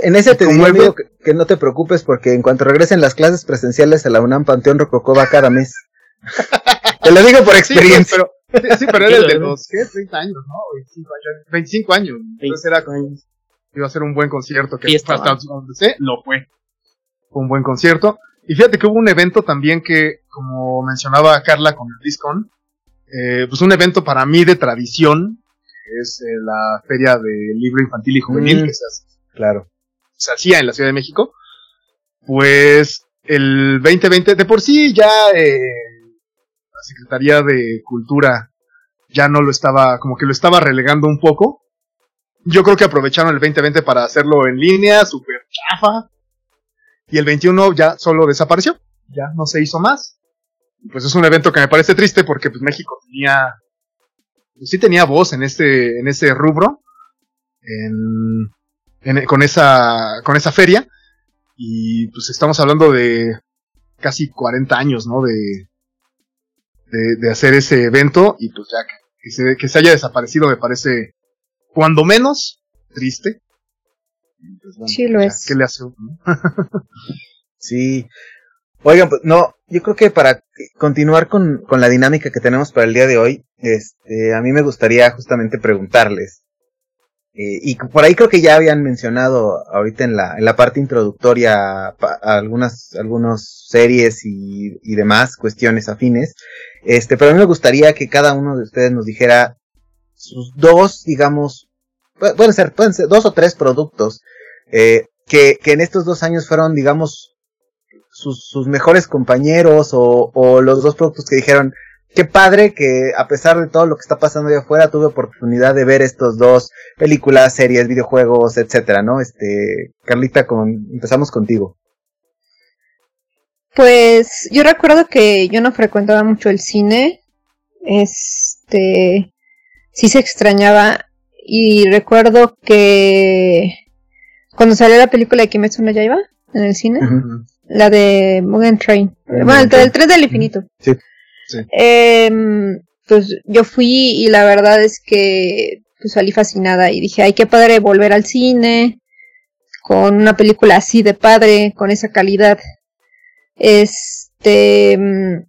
En ese te Como diría, amigo, que, que no te preocupes porque en cuanto regresen las clases presenciales a la UNAM Panteón Rococó va cada mes. te lo digo por Sí, experiencia. pero, sí, sí, pero era el de los, ¿qué? 30 años, ¿no? 25 años. 25 años. Entonces era, años. iba a ser un buen concierto, que Fiesta, hasta sé, lo fue. Fue un buen concierto. Y fíjate que hubo un evento también que, como mencionaba Carla con el BlizzCon, eh, pues un evento para mí de tradición, que es eh, la Feria de Libro Infantil y Juvenil, Mm. que se, hace- Claro. Se hacía en la Ciudad de México, pues el 2020, de por sí ya eh, la Secretaría de Cultura ya no lo estaba, como que lo estaba relegando un poco. Yo creo que aprovecharon el 2020 para hacerlo en línea, súper chafa. Y el 21 ya solo desapareció. Ya no se hizo más. Pues es un evento que me parece triste porque pues México tenía, pues sí tenía voz en este, en ese rubro. En, en- con esa, con esa feria. Y pues estamos hablando de casi 40 años, ¿no? De, de, de hacer ese evento y pues ya que, se, que se haya desaparecido me parece cuando menos triste. Pues, bueno, Sí, lo ya, es. ¿Qué le hace uno? Sí. Oigan, pues no, yo creo que para continuar con, con la dinámica que tenemos para el día de hoy, este, a mí me gustaría justamente preguntarles, eh, y por ahí creo que ya habían mencionado ahorita en la, en la parte introductoria algunas, algunas series y, y demás cuestiones afines, este, pero a mí me gustaría que cada uno de ustedes nos dijera sus dos, digamos, pu- pueden ser, pueden ser dos o tres productos, eh, que, que en estos dos años fueron, digamos, sus, sus mejores compañeros o, o los dos productos que dijeron, qué padre que a pesar de todo lo que está pasando allá afuera, tuve oportunidad de ver estos dos películas, series, videojuegos, etcétera, ¿no? Este, Carlita, con, empezamos contigo. Pues yo recuerdo que yo no frecuentaba mucho el cine. Este, sí se extrañaba. Y recuerdo que cuando salió la película de Kimetsu no Yaiba en el cine, la de Mugen Train, bueno, el, el tren del infinito. Sí. Em, pues yo fui y la verdad es que pues salí fascinada y dije, ay, qué padre volver al cine con una película así de padre, con esa calidad. Este, mm,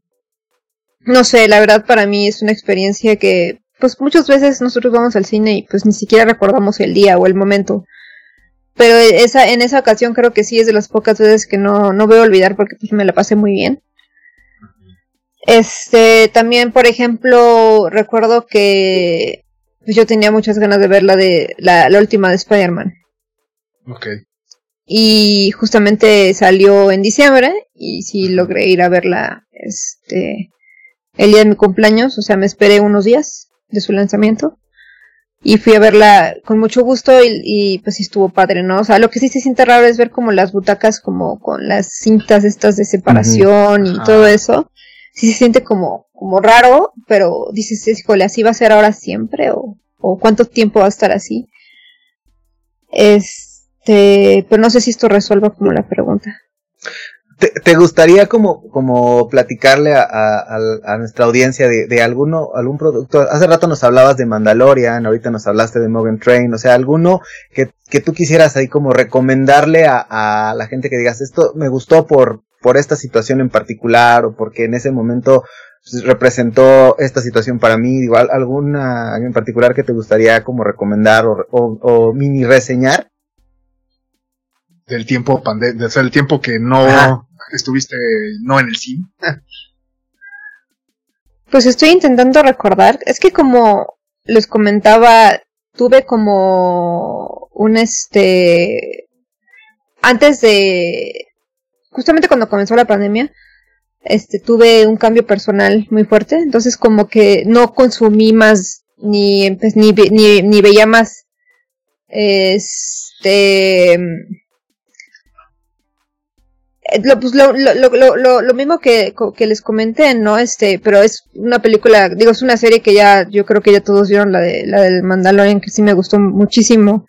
no sé, la verdad para mí es una experiencia que, pues muchas veces nosotros vamos al cine y pues ni siquiera recordamos el día o el momento. Pero esa, en esa ocasión creo que sí es de las pocas veces que no, no voy a olvidar porque pues me la pasé muy bien. Este, también, por ejemplo, recuerdo que pues, yo tenía muchas ganas de ver la de la, la última de Spider-Man. Ok. Y justamente salió en diciembre y sí logré ir a verla este el día de mi cumpleaños, o sea, me esperé unos días de su lanzamiento y fui a verla con mucho gusto y, y, pues sí estuvo padre, ¿no? O sea, lo que sí se siente raro es ver como las butacas como con las cintas estas de separación y todo eso. Sí se siente como como raro, pero dices, híjole, así va a ser ahora siempre o o cuánto tiempo va a estar así. Este, pero no sé si esto resuelva como la pregunta. ¿Te, te gustaría como, como platicarle a, a- a- nuestra audiencia de, de alguno, algún producto? Hace rato nos hablabas de Mandalorian, ahorita nos hablaste de Mugen Train, o sea, alguno que, que tú quisieras ahí como recomendarle a, a la gente que digas, esto me gustó por, por esta situación en particular o porque en ese momento pues, representó esta situación para mí, igual alguna en particular que te gustaría como recomendar o, o, o mini reseñar. Del tiempo pande el tiempo que no Ajá. estuviste no en el cine. Pues estoy intentando recordar, es que como les comentaba, tuve como un este antes de justamente cuando comenzó la pandemia, este tuve un cambio personal muy fuerte, entonces como que no consumí más ni pues, ni, ni ni veía más este eh, lo, pues, lo, lo, mismo que, que les comenté, ¿no? Este, pero es una película, digo, es una serie que ya, yo creo que ya todos vieron la de, la del Mandalorian, que sí me gustó muchísimo.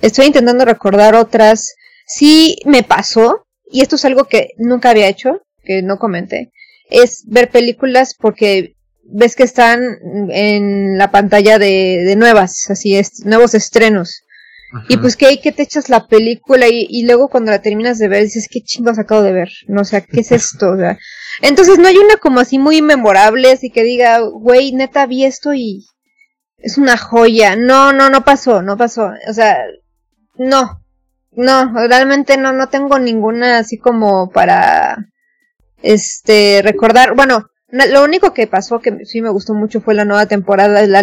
Estoy intentando recordar otras. Sí me pasó, y esto es algo que nunca había hecho, que no comenté, es ver películas porque ves que están en la pantalla de, de nuevas, así es, nuevos estrenos. Y pues que hay que te echas la película y, y luego cuando la terminas de ver dices, ¿qué chingos acabo de ver? No, o sea, ¿qué es esto? O sea, entonces no hay una como así muy memorable, así que diga, güey, neta vi esto y es una joya. No, no, no pasó, no pasó. O sea, no, no, realmente no, no tengo ninguna así como para, este, recordar. Bueno, lo único que pasó que sí me gustó mucho fue la nueva temporada, la,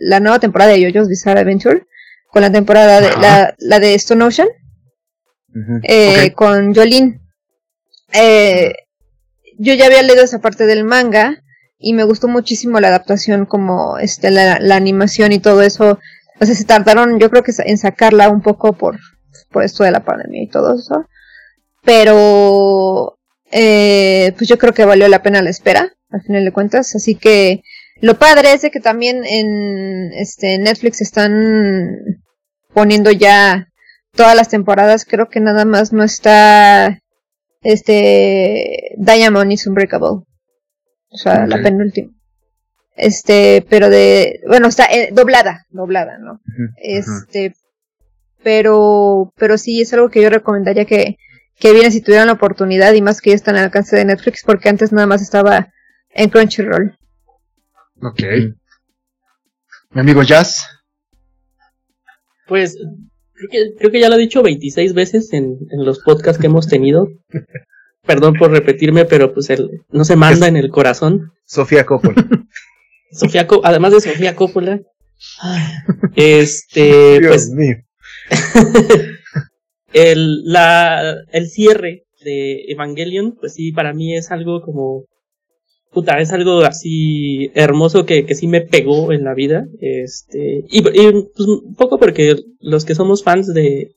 la nueva temporada de JoJo's Bizarre Adventure, con la temporada de la, la, de Stone Ocean, eh, con Jolene. Eh, yo ya había leído esa parte del manga y me gustó muchísimo la adaptación como este la, la animación y todo eso. O sea, se tardaron yo creo que en sacarla un poco por, por esto de la pandemia y todo eso. Pero eh, pues yo creo que valió la pena la espera, al final de cuentas. Así que lo padre es de que también en este Netflix están poniendo ya todas las temporadas. Creo que nada más no está este Diamond is Unbreakable. O sea, la penúltima. Este, pero de, bueno, está eh, doblada, doblada, ¿no? Este, pero, pero sí es algo que yo recomendaría que, que viene si tuvieran la oportunidad y más que ya están al alcance de Netflix porque antes nada más estaba en Crunchyroll. Ok. Mi amigo Jazz. Pues creo que, creo que ya lo he dicho 26 veces en, en los podcasts que hemos tenido. Perdón por repetirme, pero pues el, no se manda en el corazón. Sofía Coppola. Sofía además de Sofía Coppola. Este, Dios pues, mío. el, la, el cierre de Evangelion, pues sí, para mí es algo como, puta, es algo así hermoso que, que sí me pegó en la vida, este, y, pues, un poco porque los que somos fans de,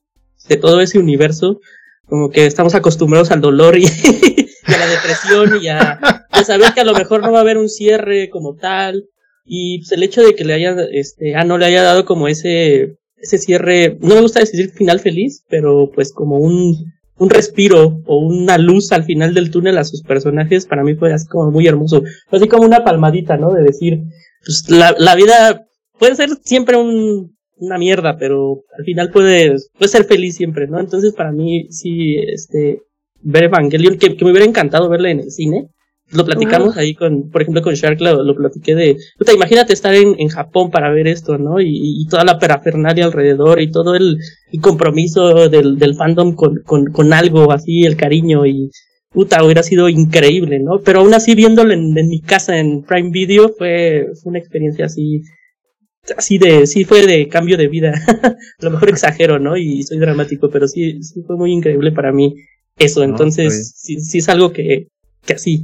de todo ese universo, como que estamos acostumbrados al dolor y, a la depresión y a, a, saber que a lo mejor no va a haber un cierre como tal, y pues el hecho de que le haya, este, ah, no le haya dado como ese, ese cierre, no me gusta decir final feliz, pero pues como un, un respiro o una luz al final del túnel a sus personajes, para mí fue así como muy hermoso. Así como una palmadita, ¿no? De decir, pues la, la vida puede ser siempre un, una mierda, pero al final puede, puede ser feliz siempre, ¿no? Entonces para mí sí, este, ver Evangelion, que, que me hubiera encantado verla en el cine, lo platicamos ahí con, por ejemplo, con Shark, lo, lo platiqué de, puta, imagínate estar en, en Japón para ver esto, ¿no? Y, y toda la parafernalia alrededor y todo el, el compromiso del, del fandom con, con, con, algo así, el cariño y, puta, hubiera sido increíble, ¿no? Pero aún así viéndolo en, en mi casa en Prime Video fue, fue una experiencia así, así de, sí fue de cambio de vida. a lo mejor exagero, ¿no? Y soy dramático, pero sí, sí fue muy increíble para mí eso. Entonces, sí, sí es algo que, que así,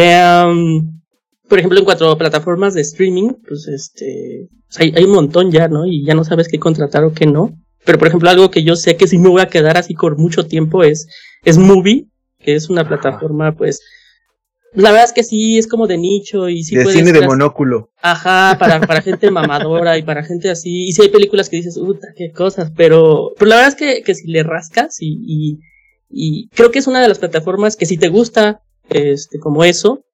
um, por ejemplo, en cuatro plataformas de streaming, pues este, pues hay, hay un montón ya, ¿no? Y ya no sabes qué contratar o qué no. Pero por ejemplo, algo que yo sé que sí me voy a quedar así por mucho tiempo es, es Movie, que es una plataforma, pues, la verdad es que sí, es como de nicho y sí de puedes cine de monóculo. Ajá, para, para gente mamadora y para gente así. Y sí hay películas que dices, puta, qué cosas, pero, pero la verdad es que, que si le rascas y, y, y creo que es una de las plataformas que si te gusta este, como eso,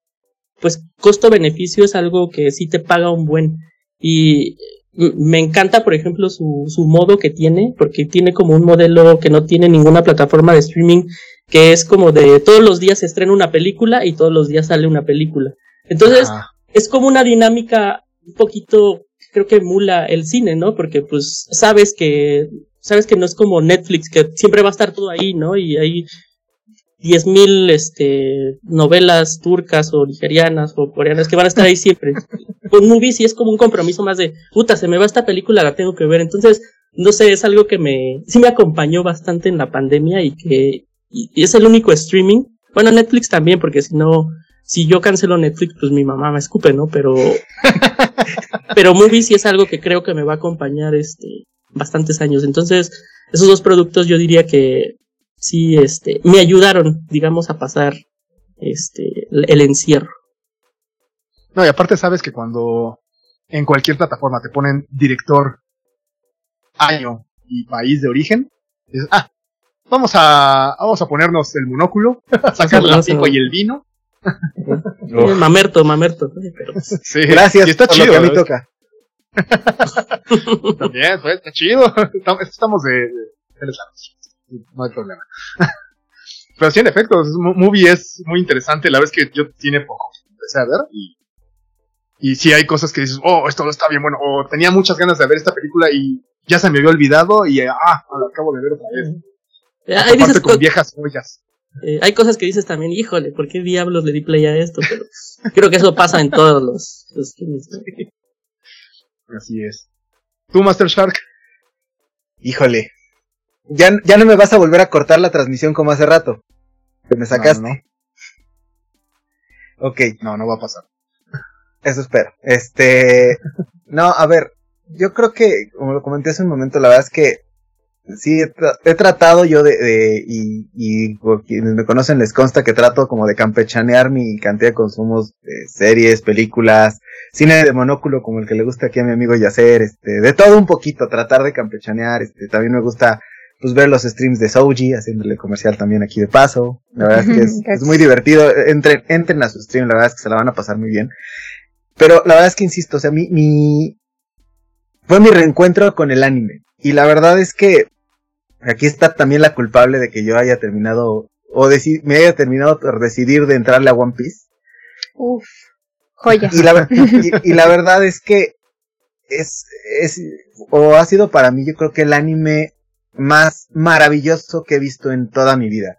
pues costo-beneficio es algo que sí te paga un buen. Y me encanta, por ejemplo, su, su modo que tiene, porque tiene como un modelo que no tiene ninguna plataforma de streaming, que es como de todos los días se estrena una película y todos los días sale una película. Entonces, ah. es como una dinámica un poquito, creo que emula el cine, ¿no? Porque pues sabes que, sabes que no es como Netflix, que siempre va a estar todo ahí, ¿no? Y hay diez mil este, novelas turcas o nigerianas o coreanas que van a estar ahí siempre. Con Movie sí es como un compromiso más de, puta, se me va esta película, la tengo que ver. Entonces, no sé, es algo que me, sí me acompañó bastante en la pandemia y que y, y es el único streaming. Bueno, Netflix también, porque si no, si yo cancelo Netflix, pues mi mamá me escupe, ¿no? Pero, pero Movie sí es algo que creo que me va a acompañar este, bastantes años. Entonces, esos dos productos yo diría que sí, este, me ayudaron, digamos, a pasar, este, el encierro. No, y aparte sabes que cuando en cualquier plataforma te ponen director, año y país de origen, dices, ah, vamos a, vamos a ponernos el monóculo, sacar el pico y el vino. oh. Mamerto, mamerto. Pero... Sí, Gracias, y está por chido. lo que a mí toca. También, pues, está chido. Estamos de, de, de no hay problema. Pero sí, en efecto, es, movie es muy interesante. La vez que yo tiene poco empecé a ver y, y sí hay cosas que dices, oh, esto no está bien bueno, o tenía muchas ganas de ver esta película y ya se me había olvidado y ah, la acabo de ver otra vez. Ahí dices, con viejas joyas. Eh, hay cosas que dices también, híjole, ¿por qué diablos le di play a esto? Pero creo que eso pasa en todos los, los Así es. ¿Tú, Master Shark? Híjole. Ya, ya no me vas a volver a cortar la transmisión como hace rato. Que me sacaste. No, no. Ok. No, no va a pasar. Eso espero. Este. no, a ver. Yo creo que, como lo comenté hace un momento, la verdad es que sí, he, tratado yo de, y, y por quienes me conocen les consta que trato como de campechanear mi cantidad de consumos de series, películas, cine de monóculo como el que le gusta aquí a mi amigo Yacer, este, de todo un poquito, tratar de campechanear, este, también me gusta pues ver los streams de Soji, haciéndole comercial también aquí de paso, la verdad es que es, es muy divertido, entren, entren a su stream, la verdad es que se la van a pasar muy bien, pero la verdad es que insisto, o sea, mi, mi, fue mi reencuentro con el anime, y la verdad es que aquí está también la culpable de que yo haya terminado, o me haya terminado por decidir de entrarle a One Piece. Uf, joya. Y la, y, la verdad es que es, es, o ha sido para mí, yo creo que el anime más maravilloso que he visto en toda mi vida.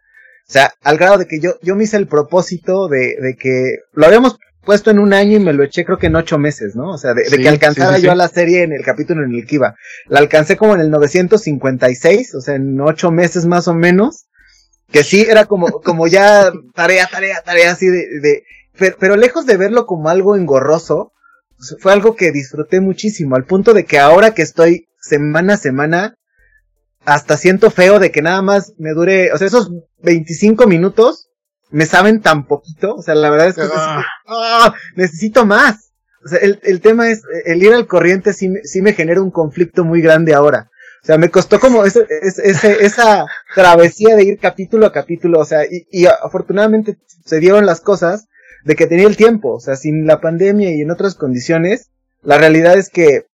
O sea, al grado de que yo, yo me hice el propósito de, de que lo habíamos puesto en un año y me lo eché creo que en ocho meses, ¿no? O sea, de, que alcanzara yo a la serie en el capítulo en el que iba. La alcancé como en el 956, o sea, en ocho meses más o menos. Que sí, era como, como ya tarea, tarea, tarea, así de, de pero, pero lejos de verlo como algo engorroso, fue algo que disfruté muchísimo, al punto de que ahora que estoy semana a semana, hasta siento feo de que nada más me dure, o sea, esos 25 minutos me saben tan poquito, o sea, la verdad es que ah. ¡ah! necesito, más. O sea, el, el, tema es, el ir al corriente sí, sí me genera un conflicto muy grande ahora. O sea, me costó como ese, ese, esa travesía de ir capítulo a capítulo, o sea, y, y afortunadamente se dieron las cosas de que tenía el tiempo, o sea, sin la pandemia y en otras condiciones, la realidad es que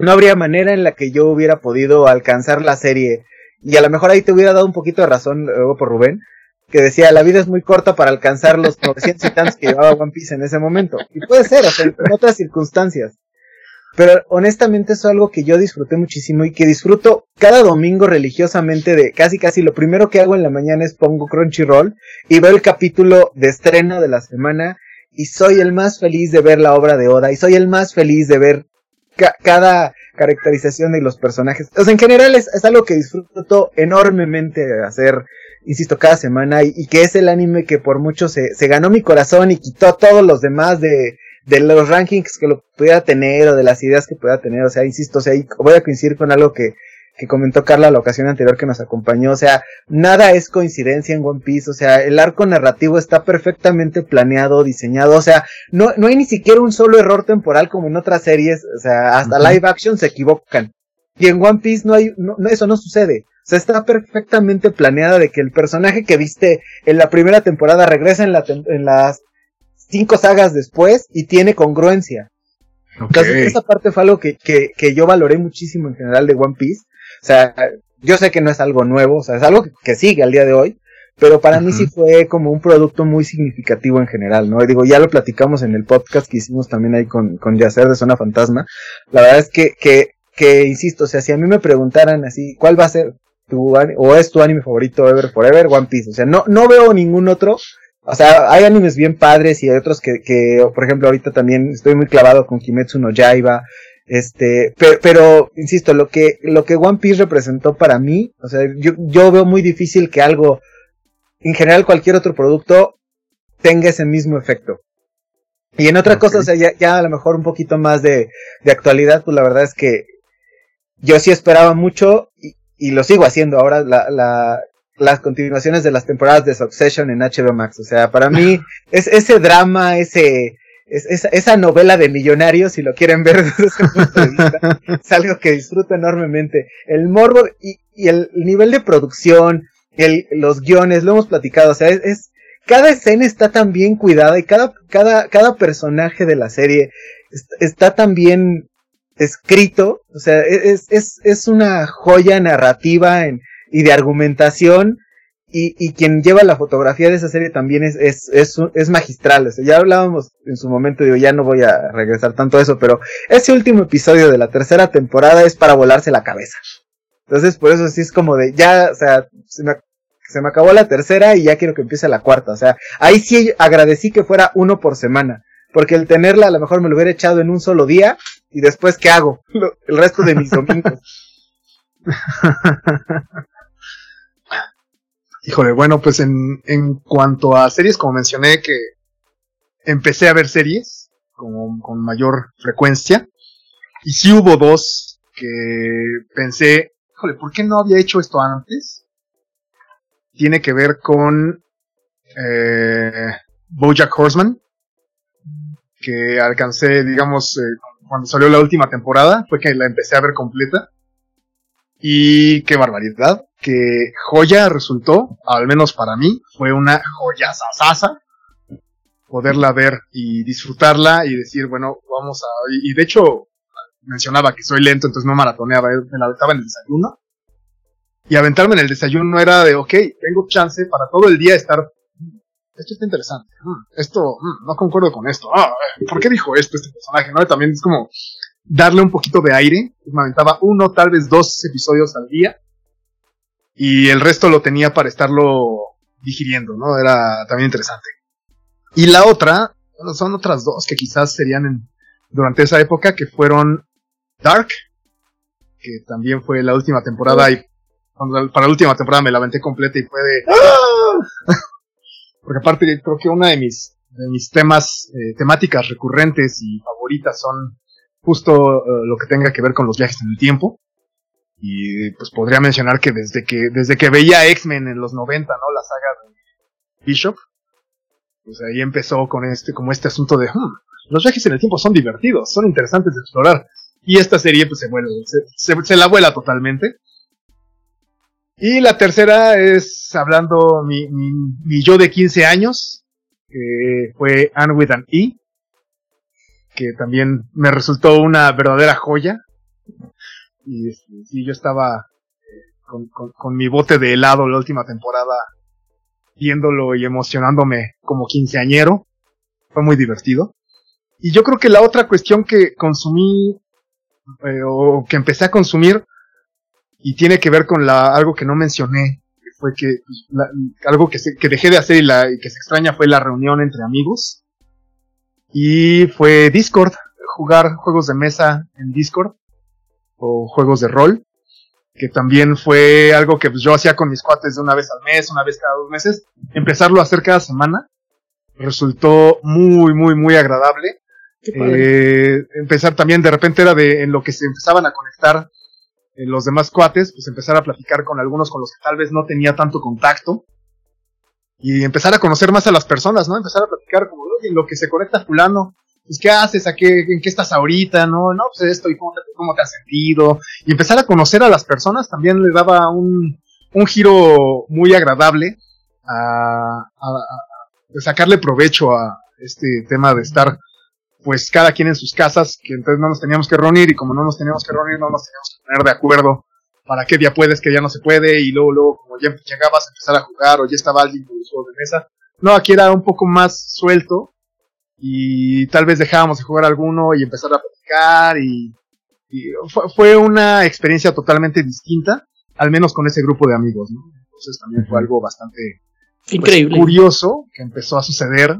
no habría manera en la que yo hubiera podido alcanzar la serie. Y a lo mejor ahí te hubiera dado un poquito de razón luego por Rubén, que decía, la vida es muy corta para alcanzar los 900 y tantos que llevaba One Piece en ese momento. Y puede ser, o sea, en otras circunstancias. Pero honestamente eso es algo que yo disfruté muchísimo y que disfruto cada domingo religiosamente de casi casi lo primero que hago en la mañana es pongo Crunchyroll y veo el capítulo de estreno de la semana y soy el más feliz de ver la obra de Oda y soy el más feliz de ver cada caracterización de los personajes. O sea, en general es, es algo que disfruto enormemente hacer insisto, cada semana y, que es el anime que por mucho se, se ganó mi corazón y quitó a todos los demás de, de los rankings que lo pudiera tener o de las ideas que pueda tener. O sea, insisto, o sea, voy a coincidir con algo que, que comentó Carla la ocasión anterior que nos acompañó. O sea, nada es coincidencia en One Piece. O sea, el arco narrativo está perfectamente planeado, diseñado. O sea, no, no hay ni siquiera un solo error temporal como en otras series. O sea, hasta live action se equivocan. Y en One Piece no hay, no, eso no sucede. O sea, está perfectamente planeada de que el personaje que viste en la primera temporada regresa en, la en las cinco sagas después y tiene congruencia. Entonces, esa parte fue algo que, que, que, yo valoré muchísimo en general de One Piece. O sea, yo sé que no es algo nuevo, o sea, es algo que, sigue al día de hoy, pero para mí sí fue como un producto muy significativo en general, ¿no? Y digo, ya lo platicamos en el podcast que hicimos también ahí con, con Yacer de Zona Fantasma. La verdad es que, que, que, insisto, o sea, si a mí me preguntaran así, ¿cuál va a ser tu, o es tu anime favorito ever forever, One Piece? O sea, no, no veo ningún otro o sea, hay animes bien padres y hay otros que, que, por ejemplo, ahorita también estoy muy clavado con Kimetsu no Yaiba. Este, pero, pero, insisto, lo que, lo que One Piece representó para mí, o sea, yo, yo veo muy difícil que algo, en general cualquier otro producto, tenga ese mismo efecto. Y en otra cosa, o sea, ya, ya, a lo mejor un poquito más de, de actualidad, pues la verdad es que yo sí esperaba mucho y, y lo sigo haciendo ahora, la, la, las continuaciones de las temporadas de Succession en HBO Max. O sea, para mí es ese drama, ese, es, esa, novela de millonarios, si lo quieren ver desde ese punto de vista, es algo que disfruto enormemente. El morbo y, y el nivel de producción, los guiones, lo hemos platicado. O sea, es, cada escena está tan bien cuidada y cada, cada, cada personaje de la serie está tan bien escrito. O sea, es, es, es una joya narrativa y de argumentación. Y, y quien lleva la fotografía de esa serie también es, es, es, es magistral. Ya hablábamos en su momento, digo, ya no voy a regresar tanto a eso, pero ese último episodio de la tercera temporada es para volarse la cabeza. Entonces, por eso sí es como de, ya, o sea, se me, Se me acabó la tercera y ya quiero que empiece la cuarta. O sea, ahí sí agradecí que fuera uno por semana. Porque el tenerla a lo mejor me lo hubiera echado en un solo día y después ¿qué hago? el resto de mis domingos. Híjole, bueno, pues en, en cuanto a series, como mencioné que empecé a ver series con, con mayor frecuencia. Y sí hubo dos que pensé, híjole, ¿por qué no había hecho esto antes? Tiene que ver con eh, Bojack Horseman, que alcancé, digamos, eh, cuando salió la última temporada, fue que la empecé a ver completa. Y qué barbaridad, qué joya resultó, al menos para mí, fue una joya sasasa poderla ver y disfrutarla y decir, bueno, vamos a... Y, de hecho, mencionaba que soy lento, entonces no maratoneaba, me la aventaba en el desayuno. Y aventarme en el desayuno era de, ok, tengo chance para todo el día estar... Esto está interesante. Mm, esto, mm, no concuerdo con esto. Ah, ¿Por qué dijo esto este personaje? ¿No? también es como darle un poquito de aire. Me aventaba uno, tal vez dos episodios al día. Y el resto lo tenía para estarlo digiriendo, ¿no? Era también interesante. Y la otra, bueno, son otras dos que quizás serían en, durante esa época, que fueron Dark, que también fue la última temporada y cuando, para la última temporada me la aventé completa y fue de... ¡Ah! Porque aparte creo que una de mis, de mis temas, eh, temáticas recurrentes y favoritas son justo eh, lo que tenga que ver con los viajes en el tiempo. Y pues podría mencionar que desde que, desde que veía X-Men en los 90, ¿no? La saga de Bishop, pues ahí empezó con este, como este asunto de, hmm, los viajes en el tiempo son divertidos, son interesantes de explorar. Y esta serie pues se, vuela, se, la vuela totalmente. Y la tercera es hablando mi, mi, yo de 15 años, que fue Anne with an E, que también me resultó una verdadera joya. Y, y yo estaba eh, con, mi bote de helado la última temporada viéndolo y emocionándome como quinceañero. Fue muy divertido. Y yo creo que la otra cuestión que consumí eh, o que empecé a consumir y tiene que ver con la, algo que no mencioné, fue que pues, algo que, que dejé de hacer y, la, y que se extraña fue la reunión entre amigos. Y fue Discord, jugar juegos de mesa en Discord o juegos de rol que también fue algo que pues, yo hacía con mis cuates de una vez al mes, una vez cada dos meses, empezarlo a hacer cada semana, resultó muy, muy, muy agradable. Eh, empezar también, de repente era de, en lo que se empezaban a conectar eh, los demás cuates, pues empezar a platicar con algunos con los que tal vez no tenía tanto contacto. Y empezar a conocer más a las personas, ¿no? Empezar a platicar como, lo que se conecta fulano, pues, ¿qué haces? ¿A qué, ¿En qué estás ahorita? No, no, pues esto, ¿y cómo te, cómo te has sentido? Y empezar a conocer a las personas también le daba un, un giro muy agradable a, sacarle provecho a este tema de estar pues cada quien en sus casas, que entonces no nos teníamos que reunir y como no nos teníamos que reunir no nos teníamos que poner de acuerdo para qué día puedes, qué día no se puede y luego, luego como ya llegabas a empezar a jugar o ya estaba alguien con los juegos de mesa. No, aquí era un poco más suelto y tal vez dejábamos de jugar alguno y empezar a platicar y, fue, una experiencia totalmente distinta, al menos con ese grupo de amigos, ¿no? Entonces también fue algo bastante pues, Increíble. curioso que empezó a suceder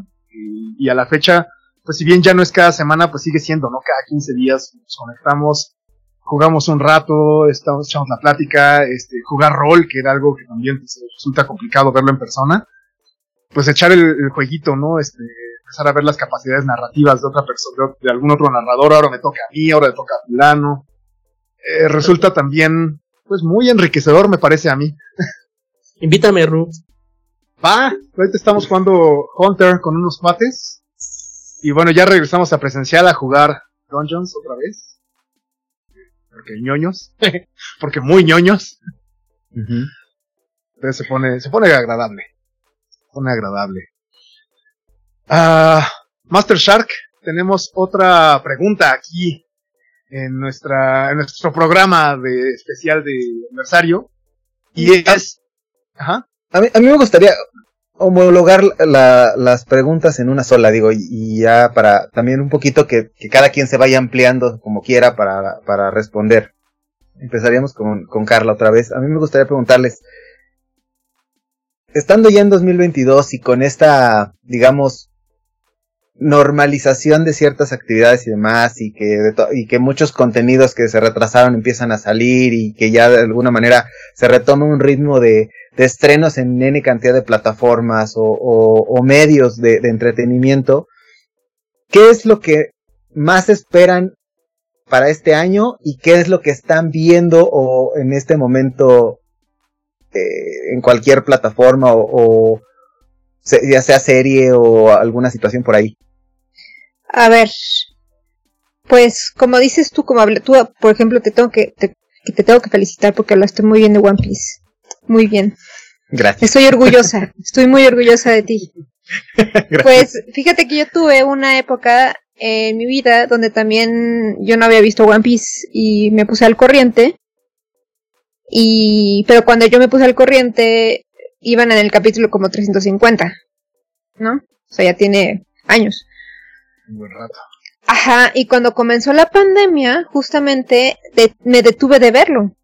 y, a la fecha, pues si bien ya no es cada semana, pues sigue siendo, ¿no? Cada 15 días nos conectamos, jugamos un rato, estamos, echamos la plática, este, jugar rol, que era algo que también pues, resulta complicado verlo en persona, pues echar el, el jueguito, ¿no? Este, empezar a ver las capacidades narrativas de otra persona, de, algún otro narrador, ahora me toca a mí, ahora le toca a fulano. Eh, resulta también, pues muy enriquecedor me parece a mí. Invítame, Ruth. Va, ahorita estamos jugando Hunter con unos cuates. Y bueno, ya regresamos a presencial a jugar Dungeons otra vez. Porque ñoños. porque muy ñoños. Entonces se pone, se pone agradable. Pone agradable. Ah, Master Shark, tenemos otra pregunta aquí en nuestra en nuestro programa de especial de aniversario y es ajá. A mí, a mí me gustaría homologar las preguntas en una sola, digo, y, ya para también un poquito que, cada quien se vaya ampliando como quiera para, para responder. Empezaríamos con, con Carla otra vez. A mí me gustaría preguntarles, estando ya en 2022 y con esta, digamos, normalización de ciertas actividades y demás y que, y que muchos contenidos que se retrasaron empiezan a salir y que ya de alguna manera se retoma un ritmo de, de estrenos en N cantidad de plataformas o, medios de, entretenimiento, ¿qué es lo que más esperan para este año y qué es lo que están viendo o en este momento eh, en cualquier plataforma o, o ya sea serie o alguna situación por ahí? A ver, pues como dices tú, como tú, por ejemplo, te tengo que te, te tengo que felicitar porque hablaste muy bien de One Piece. Muy bien. Gracias. Estoy orgullosa, estoy muy orgullosa de ti. Pues fíjate que yo tuve una época en mi vida donde también yo no había visto One Piece y me puse al corriente. Y pero cuando yo me puse al corriente iban en el capítulo como 350, ¿no? O sea, ya tiene años. Un buen rato. Ajá, y cuando comenzó la pandemia, justamente me detuve de verlo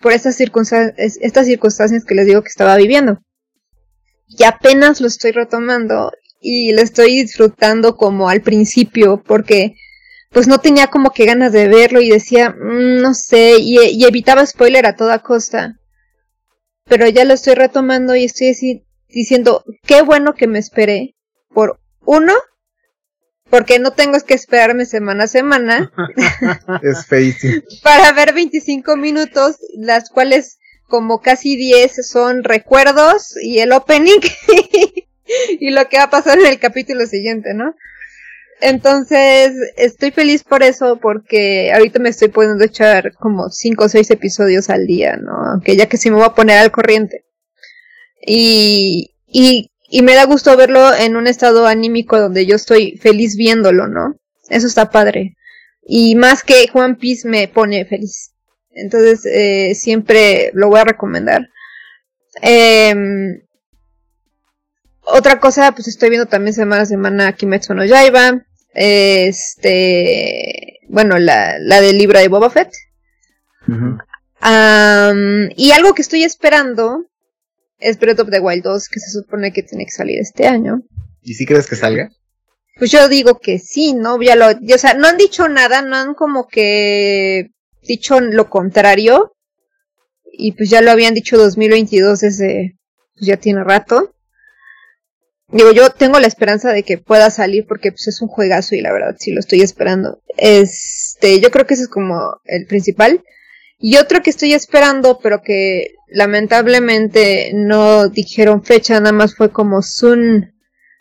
por estas circunstancias, estas circunstancias que les digo que estaba viviendo. Y apenas lo estoy retomando y lo estoy disfrutando como al principio porque pues no tenía como que ganas de verlo y decía, mm, no sé, y, y, evitaba spoiler a toda costa. Pero ya lo estoy retomando y estoy así diciendo, qué bueno que me esperé por uno, porque no tengo que esperarme semana a semana. es feísimo. Para ver 25 minutos, las cuales como casi 10 son recuerdos y el opening y lo que va a pasar en el capítulo siguiente, ¿no? Entonces, estoy feliz por eso, porque ahorita me estoy pudiendo echar como 5 o 6 episodios al día, ¿no? Aunque ya que sí me voy a poner al corriente. Y, y, y me da gusto verlo en un estado anímico donde yo estoy feliz viéndolo, ¿no? Eso está padre. Y más que Juan Piece me pone feliz. Entonces, eh, siempre lo voy a recomendar. Eh, otra cosa, pues estoy viendo también semana a semana Kimetsu no Yaiba. Este, bueno, la, la del libro de Boba Fett. y algo que estoy esperando es Breath of the Wild 2, que se supone que tiene que salir este año. ¿Y si crees que salga? Pues yo digo que sí, ¿no? Ya lo, o sea, no han dicho nada, no han como que dicho lo contrario. Y pues ya lo habían dicho 2022 desde, pues ya tiene rato. Digo, yo tengo la esperanza de que pueda salir porque pues, es un juegazo y la verdad sí lo estoy esperando. Este, yo creo que ese es como el principal. Y otro que estoy esperando, pero que lamentablemente no dijeron fecha, nada más fue como Sun,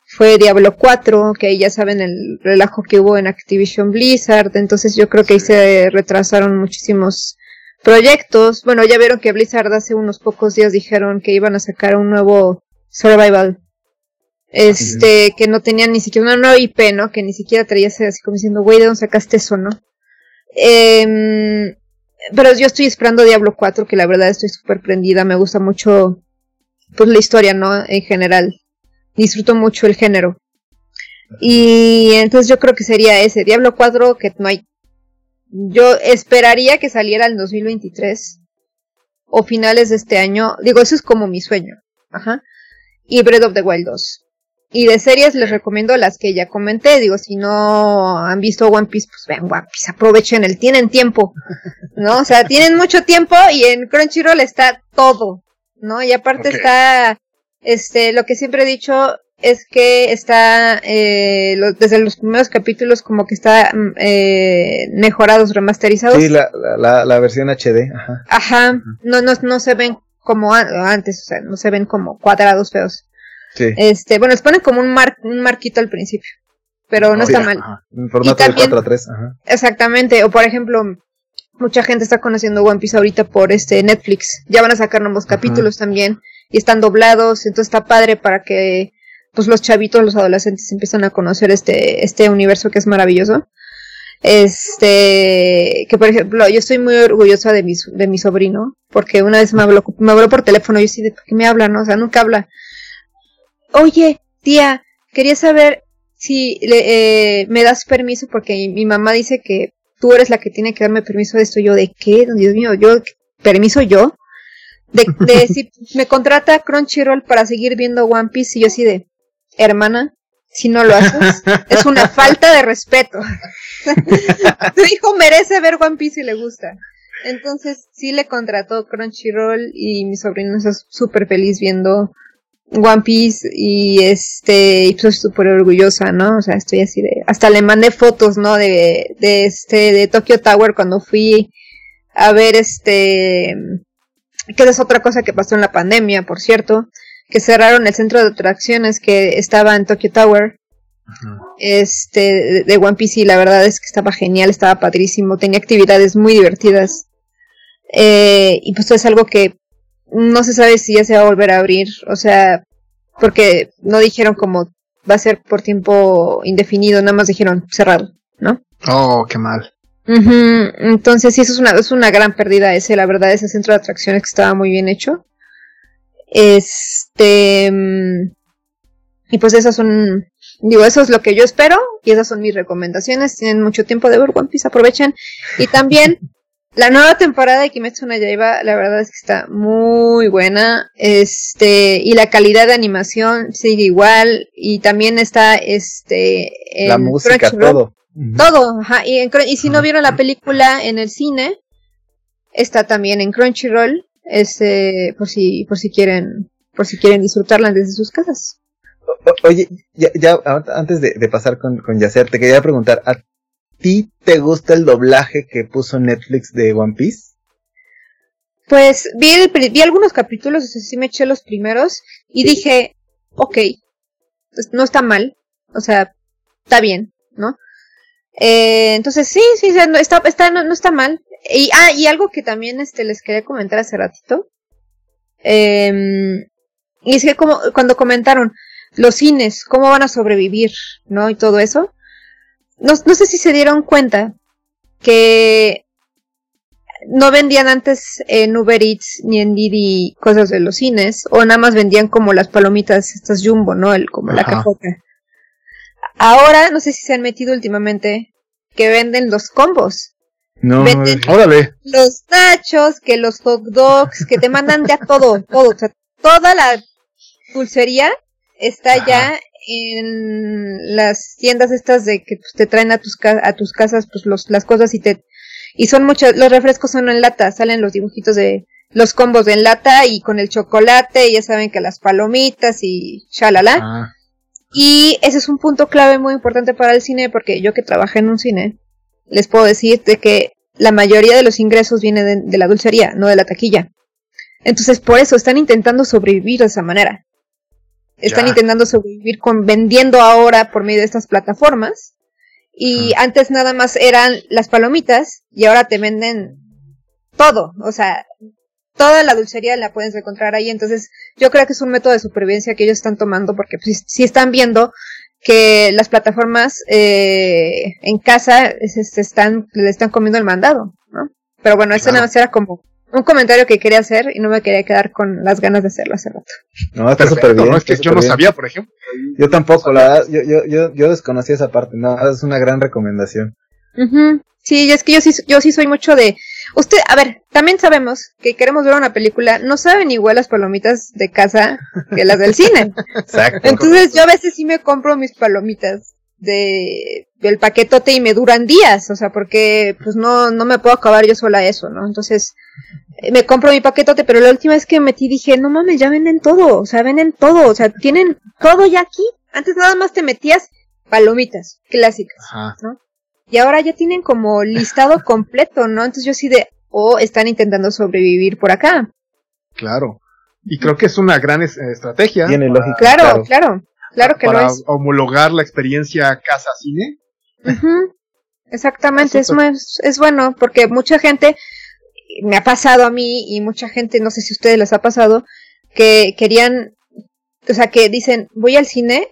fue Diablo 4, que ahí ya saben el relajo que hubo en Activision Blizzard, entonces yo creo que ahí se retrasaron muchísimos proyectos. Bueno, ya vieron que Blizzard hace unos pocos días dijeron que iban a sacar un nuevo Survival este, que no tenían ni siquiera una nueva IP, ¿no? Que ni siquiera traía así como diciendo, güey, ¿de dónde sacaste eso, no? Eh, pero yo estoy esperando Diablo 4, que la verdad estoy súper prendida, me gusta mucho, pues la historia, ¿no? En general. Disfruto mucho el género. Y entonces yo creo que sería ese, Diablo 4, que no hay... Yo esperaría que saliera en 2023 o finales de este año. Digo, eso es como mi sueño. Ajá. Y Breath of the Wild 2. Y de series les recomiendo las que ya comenté. Digo, si no han visto One Piece, pues vean One Piece, aprovechen el, tienen tiempo, ¿no? O sea, tienen mucho tiempo y en Crunchyroll está todo, ¿no? Y aparte está, este, lo que siempre he dicho es que está, eh, desde los primeros capítulos como que está mm, eh, mejorados, remasterizados. Sí, la, la, la versión HD, ajá. Ajá, no, no, no se ven como antes, o sea, no se ven como cuadrados feos. Este, bueno, les ponen como un, mar, un marquito al principio, pero no está mal. En formato de 4 a 3, ajá. Exactamente, o por ejemplo, mucha gente está conociendo One Piece ahorita por este Netflix. Ya van a sacar nuevos capítulos también y están doblados, entonces está padre para que pues los chavitos, los adolescentes empiezan a conocer este este universo que es maravilloso. Este, que por ejemplo, yo estoy muy orgullosa de mi, de mi sobrino, porque una vez me habló, me habló por teléfono y yo sí, ¿de qué me habla? No? O sea, nunca habla oye, tía, quería saber si eh, me das permiso porque mi mamá dice que tú eres la que tiene que darme permiso de esto. Yo, ¿de qué? Dios mío, yo, permiso yo. De, de si me contrata Crunchyroll para seguir viendo One Piece y yo así de, hermana, si no lo haces, es una falta de respeto. tu hijo merece ver One Piece y le gusta. Entonces sí le contrató Crunchyroll y mi sobrino está súper feliz viendo One Piece y este, y pues súper orgullosa, ¿no? O sea, estoy así de, hasta le mandé fotos, ¿no? De, de este, de Tokyo Tower cuando fui a ver este, que es otra cosa que pasó en la pandemia, por cierto, que cerraron el centro de atracciones que estaba en Tokyo Tower. Este, de One Piece y la verdad es que estaba genial, estaba padrísimo, tenía actividades muy divertidas. Eh, y pues es algo que no se sabe si ya se va a volver a abrir, o sea, porque no dijeron como va a ser por tiempo indefinido, nada más dijeron cerrado, ¿no? Oh, qué mal. Entonces sí, eso es una, es una gran pérdida ese, la verdad, ese centro de atracciones que estaba muy bien hecho. Este... Y pues esas son, digo, eso es lo que yo espero y esas son mis recomendaciones. Tienen mucho tiempo de ver One Piece, aprovechen. Y también la nueva temporada de Kimetsu no Yaiba, la verdad es que está muy buena. Este, y la calidad de animación sigue igual. Y también está, este, la música, todo. Todo, ajá. Y, y si no vieron la película en el cine, está también en Crunchyroll. Este, por si, por si quieren, por si quieren disfrutarla desde sus casas. oye, ya, ya antes de, de pasar con, con Yacer, te quería preguntar, ¿a ti te gusta el doblaje que puso Netflix de One Piece? Pues vi, vi algunos capítulos, o sea, sí me eché los primeros y dije, ok, pues no está mal, o sea, está bien, ¿no? Eh, entonces sí, sí, no está, está, no, está mal. Y, ah, y algo que también este, les quería comentar hace ratito. Eh, y es que como, cuando comentaron los cines, cómo van a sobrevivir, ¿no? Y todo eso no, no sé si se dieron cuenta que no vendían antes en Uber Eats ni en Didi cosas de los cines, o nada más vendían como las palomitas, estas jumbo, ¿no? El, como la cajota. Ahora, no sé si se han metido últimamente, que venden los combos. No, venden órale. Los nachos, que los hot dogs, que te mandan ya todo, todo. O sea, toda la dulcería está ya en las tiendas estas de que pues, te traen a tus a tus casas pues los, las cosas y te y son muchos los refrescos son en lata salen los dibujitos de los combos en lata y con el chocolate y ya saben que las palomitas y shalala. Ah. y ese es un punto clave muy importante para el cine porque yo que trabajé en un cine les puedo decir de que la mayoría de los ingresos viene de, de la dulcería no de la taquilla. Entonces por eso están intentando sobrevivir de esa manera están intentando sobrevivir con vendiendo ahora por medio de estas plataformas. Y antes nada más eran las palomitas y ahora te venden todo. O sea, toda la dulcería la puedes encontrar ahí. Entonces, yo creo que es un método de supervivencia que ellos están tomando porque pues, si, están viendo que las plataformas eh, en casa se, están, le están comiendo el mandado, ¿no? Pero bueno, eso nada más era como un comentario que quería hacer y no me quería quedar con las ganas de hacerlo hace rato. No, está súper bien. No, es que yo no sabía, por ejemplo. Yo tampoco, la verdad, yo, yo, yo, yo desconocía esa parte, no, es una gran recomendación. Sí, es que yo sí, yo sí soy mucho de... Usted, a ver, también sabemos que queremos ver una película, no saben igual las palomitas de casa que las del cine. Exacto. Entonces yo a veces sí me compro mis palomitas de del paquetote y me duran días, o sea, porque pues no no me puedo acabar yo sola eso, ¿no? Entonces me compro mi paquetote, pero la última vez que me metí dije, no mames, ya venden todo, o sea, venden todo, o sea, tienen todo ya aquí. Antes nada más te metías palomitas clásicas, ¿no? Y ahora ya tienen como listado completo, ¿no? Entonces yo sí de, o están intentando sobrevivir por acá. Claro. Y creo que es una gran estrategia. Tiene lógica. Claro, claro, claro, que lo es. homologar la experiencia casa-cine. Exactamente, es, es bueno porque mucha gente me ha pasado a mí y mucha gente, no sé si a ustedes les ha pasado, que querían, o sea, que dicen, voy al cine,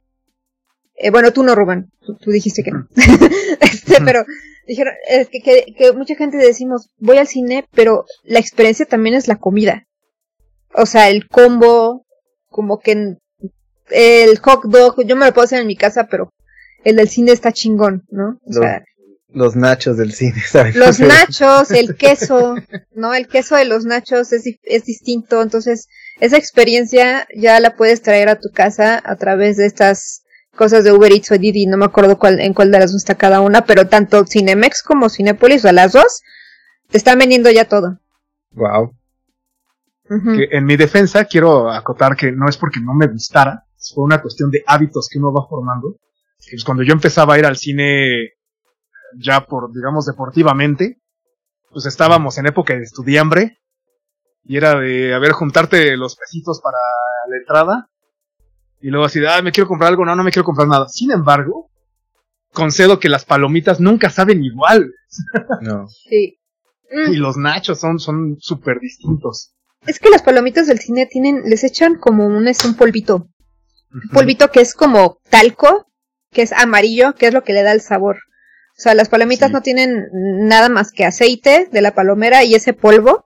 eh, bueno, tú no, Rubén, tú, dijiste que no, este, pero dijeron, es que, que, mucha gente decimos, voy al cine, pero la experiencia también es la comida. O sea, el combo, como que el hot dog, yo me lo puedo hacer en mi casa, pero el del cine está chingón, ¿no? O sea, Los nachos del cine, ¿sabes? Los nachos, el queso, ¿no? El queso de los nachos es, es distinto, entonces esa experiencia ya la puedes traer a tu casa a través de estas cosas de Uber Eats o Didi, no me acuerdo cuál, en cuál de las dos está cada una, pero tanto Cinemex como Cinepolis, o las dos, te están vendiendo ya todo. Wow. que en mi defensa quiero acotar que no es porque no me gustara, fue una cuestión de hábitos que uno va formando. Pues cuando yo empezaba a ir al cine ya por, digamos, deportivamente, pues estábamos en época de estudiambre y era de, a ver, juntarte los pesitos para la entrada y luego así de, ah, me quiero comprar algo, no, no me quiero comprar nada. Sin embargo, concedo que las palomitas nunca saben igual. No. Sí. Y los nachos son son súper distintos. Es que las palomitas del cine tienen, les echan como un, es un polvito. Un polvito que es como talco, que es amarillo, que es lo que le da el sabor. O sea, las palomitas Sí. no tienen nada más que aceite de la palomera y ese polvo.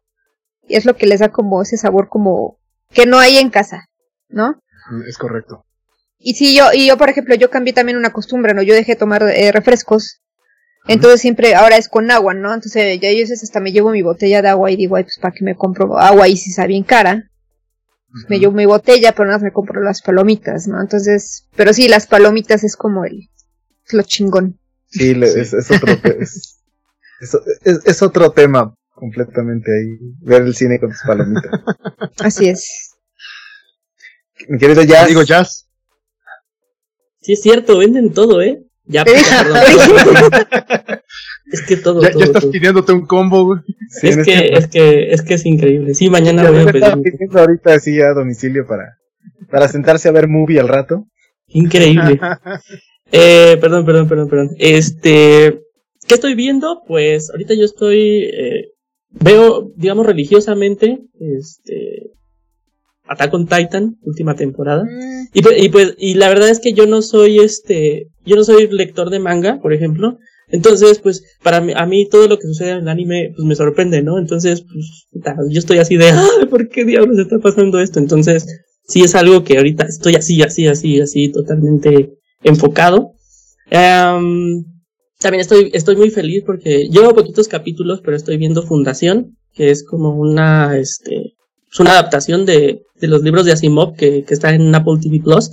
Y es lo que les da como ese sabor como que no hay en casa, ¿no? Es correcto. Y sí, yo, y yo, por ejemplo, yo cambié también una costumbre, ¿no? Yo dejé de tomar eh, refrescos. Entonces siempre, ahora es con agua, ¿no? Entonces ya yo hasta me llevo mi botella de agua y digo, ay, pues para que me compro agua y si está bien cara. Me llevo mi botella, pero nada más me compro las palomitas, ¿no? Entonces, pero sí, las palomitas es como el, lo chingón. Sí, le- Sí. Es, es otro es, es- es- es otro tema completamente ahí. Ver el cine con tus palomitas. Así es. Mi querido Jazz. Digo jazz. Sí, es cierto, venden todo, ¿eh? Ya, perdón. es que todo, Ya, todo, ya estás todo. pidiéndote un combo, güey. Sí, Es que, este- es que, es que es increíble. Sí, mañana Ya voy a pedir. pidiendo ahorita así a domicilio para, para sentarse a ver movie al rato. Increíble. Eh, perdón, perdón, perdón, perdón. Este, ¿qué estoy viendo? Pues ahorita yo estoy, eh, veo, digamos, religiosamente, este, Attack on Titan, última temporada. Mm, Y pues, y pues, y la verdad es que yo no soy este, yo no soy lector de manga, por ejemplo. Entonces, pues, para mí, a mí todo lo que sucede en el anime, pues me sorprende, ¿no? Entonces, pues, yo estoy así de. ¿por qué diablos está pasando esto? Entonces, sí es algo que ahorita estoy así, así, así, así, totalmente enfocado. Em, también estoy, estoy muy feliz porque llevo poquitos capítulos, pero estoy viendo Fundación, que es como una, este, es una adaptación de, de los libros de Asimov que, que está en Apple TV Plus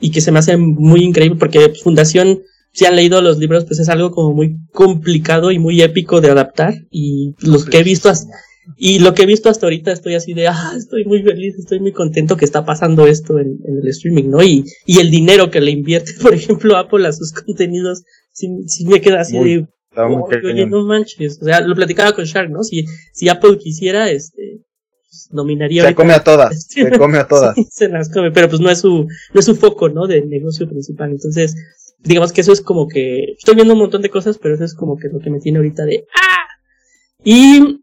y que se me hace muy increíble porque Fundación, si han leído los libros, pues es algo como muy complicado y muy épico de adaptar y los que he visto hasta, y lo que he visto hasta ahorita estoy así de, ah, estoy muy feliz, estoy muy contento que está pasando esto en, en el streaming, ¿no? Y, y el dinero que le invierte, por ejemplo, Apple a sus contenidos, sí, sí me queda así Muy- de, muy Oye, no manches. O sea, lo platicaba con Shark, ¿no? Si, si Apple quisiera, este, pues, nominaría Se come a todas. Se come a todas. Sí, se las come, pero pues no es su, no es su foco, ¿no? De negocio principal. Entonces, digamos que eso es como que, estoy viendo un montón de cosas, pero eso es como que lo que me tiene ahorita de, ¡ah! Y,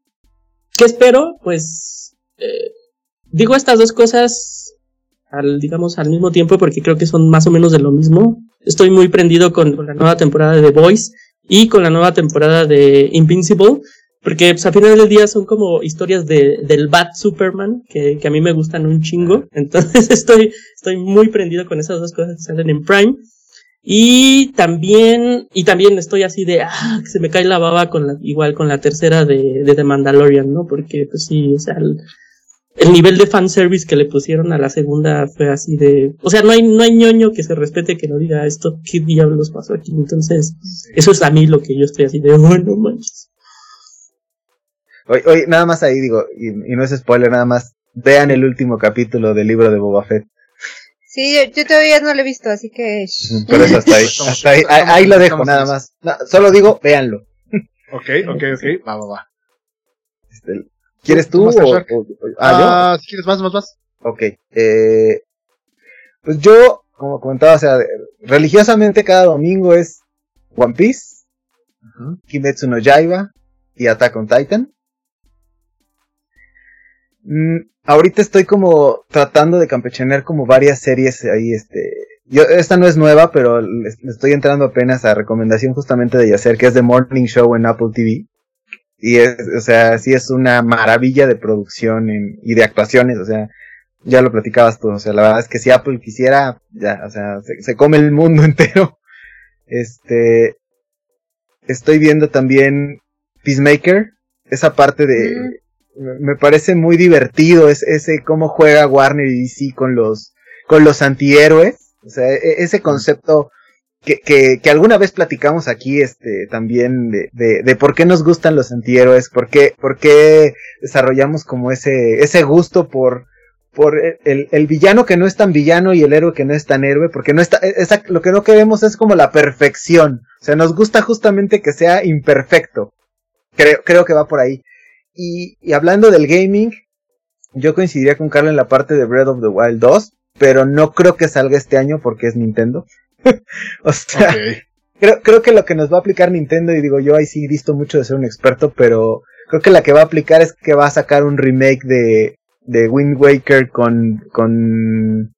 ¿qué espero? Pues, eh, digo estas dos cosas al, digamos, al mismo tiempo porque creo que son más o menos de lo mismo. Estoy muy prendido con, la nueva temporada de The Voice y con la nueva temporada de Invincible. Porque pues, al final del día son como historias de, del Bat Superman, que, que a mí me gustan un chingo. Entonces estoy, estoy muy prendido con esas dos cosas que salen en Prime. Y también, y también estoy así de, ah, que se me cae la baba con la, igual con la tercera de, de The Mandalorian, ¿no? Porque pues sí, o sea, el, el nivel de fanservice que le pusieron a la segunda fue así de, o sea, no hay, no hay ñoño que se respete que no diga esto, qué diablos pasó aquí. Entonces, eso es a mí lo que yo estoy así de, oh, no manches. Oye, oye, nada más ahí digo, y, y no es spoiler, nada más. Vean el último capítulo del libro de Boba Fett. Sí, yo, yo todavía no lo he visto, así que... Por eso hasta ahí. Hasta ahí, ahí, ahí lo dejo, nada más. No, solo digo, véanlo. Ok, ok, ok. Va, va, va. Este, ¿Quieres tú? O- Shark. o- o- ah, Ah, si quieres más, más, más. yo. Ok. Eh, pues yo, como comentaba, o sea, religiosamente cada domingo es One Piece, Kimetsu no Yaiba y Attack on Titan. Mm, ahorita estoy como tratando de campechanear como varias series ahí, este, yo, esta no es nueva, pero le estoy entrando apenas a recomendación justamente de Yacer, que es The Morning Show en Apple TV. Y es, o sea, sí es una maravilla de producción en- y de actuaciones, o sea, ya lo platicabas tú, o sea, la verdad es que si Apple quisiera, ya, o sea, se, se come el mundo entero. Este, estoy viendo también Peacemaker, esa parte de... Me parece muy divertido es, ese cómo juega Warner y DC con los, con los antihéroes. O sea, e, ese concepto que, que, que, alguna vez platicamos aquí, este, también de, de, por qué nos gustan los antihéroes, por qué, por qué desarrollamos como ese, ese gusto por, por el, el, villano que no es tan villano y el héroe que no es tan héroe, porque no está, esa, lo que no queremos es como la perfección. O sea, nos gusta justamente que sea imperfecto. Creo, creo que va por ahí. Y, y hablando del gaming, yo coincidiría con Carlos en la parte de Breath of the Wild 2, pero no creo que salga este año porque es Nintendo. o sea, creo, creo que lo que nos va a aplicar Nintendo, y digo yo ahí sí visto mucho de ser un experto, pero creo que la que va a aplicar es que va a sacar un remake de, de Wind Waker con, con,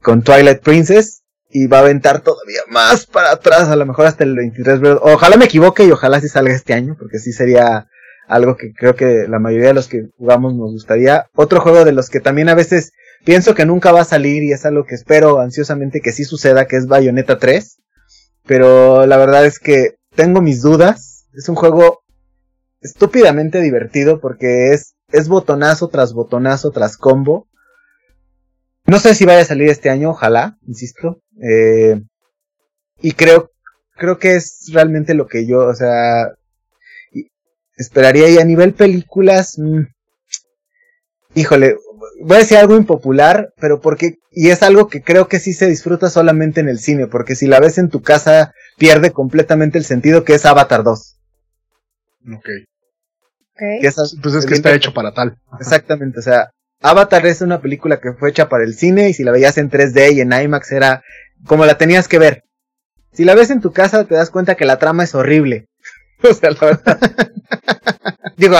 con Twilight Princess y va a aventar todavía más para atrás, a lo mejor hasta el 23. Ojalá me equivoque y ojalá sí salga este año, porque sí sería algo que creo que la mayoría de los que jugamos nos gustaría. Otro juego de los que también a veces pienso que nunca va a salir y es algo que espero ansiosamente que sí suceda, que es Bayonetta 3. Pero la verdad es que tengo mis dudas. Es un juego estúpidamente divertido porque es, es botonazo tras botonazo tras combo. No sé si vaya a salir este año, ojalá, insisto. Eh, y creo, creo que es realmente lo que yo, o sea, esperaría. Y a nivel películas, mmm, híjole, voy a decir algo impopular, pero porque, y es algo que creo que sí se disfruta solamente en el cine, porque si la ves en tu casa pierde completamente el sentido que es Avatar 2. Ok. okay. Esas, pues es que está hecho para tal. Exactamente, o sea, Avatar es una película que fue hecha para el cine y si la veías en 3D y en IMAX era como la tenías que ver. Si la ves en tu casa te das cuenta que la trama es horrible. o sea, la verdad. Digo,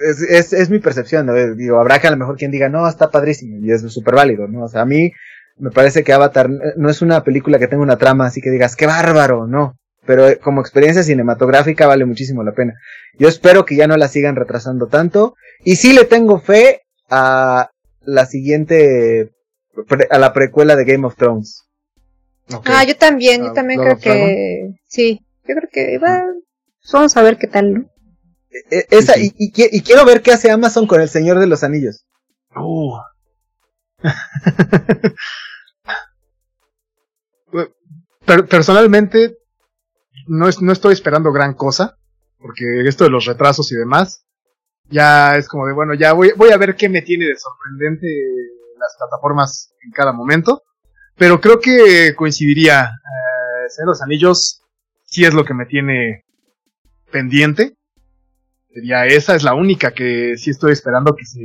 es, es, es, mi percepción, ¿no? Digo, habrá que a lo mejor quien diga, no, está padrísimo, y es súper válido, ¿no? O sea, a mí me parece que Avatar no es una película que tenga una trama así que digas, qué bárbaro, no. Pero eh, como experiencia cinematográfica vale muchísimo la pena. Yo espero que ya no la sigan retrasando tanto. Y sí le tengo fe a la siguiente, a la precuela de Game of Thrones. Okay. Ah, yo también, yo ah, también creo que, sí, yo creo que va, vamos a ver qué tal, ¿no? E, esa, y, y, y, quiero ver qué hace Amazon con el Señor de los Anillos. Uh. personalmente, no, es, no estoy esperando gran cosa, porque esto de los retrasos y demás, ya es como de, bueno, ya voy, voy a ver qué me tiene de sorprendente las plataformas en cada momento, pero creo que coincidiría, eh, Señor de los Anillos sí es lo que me tiene pendiente, Sería esa, es la única que sí estoy esperando que se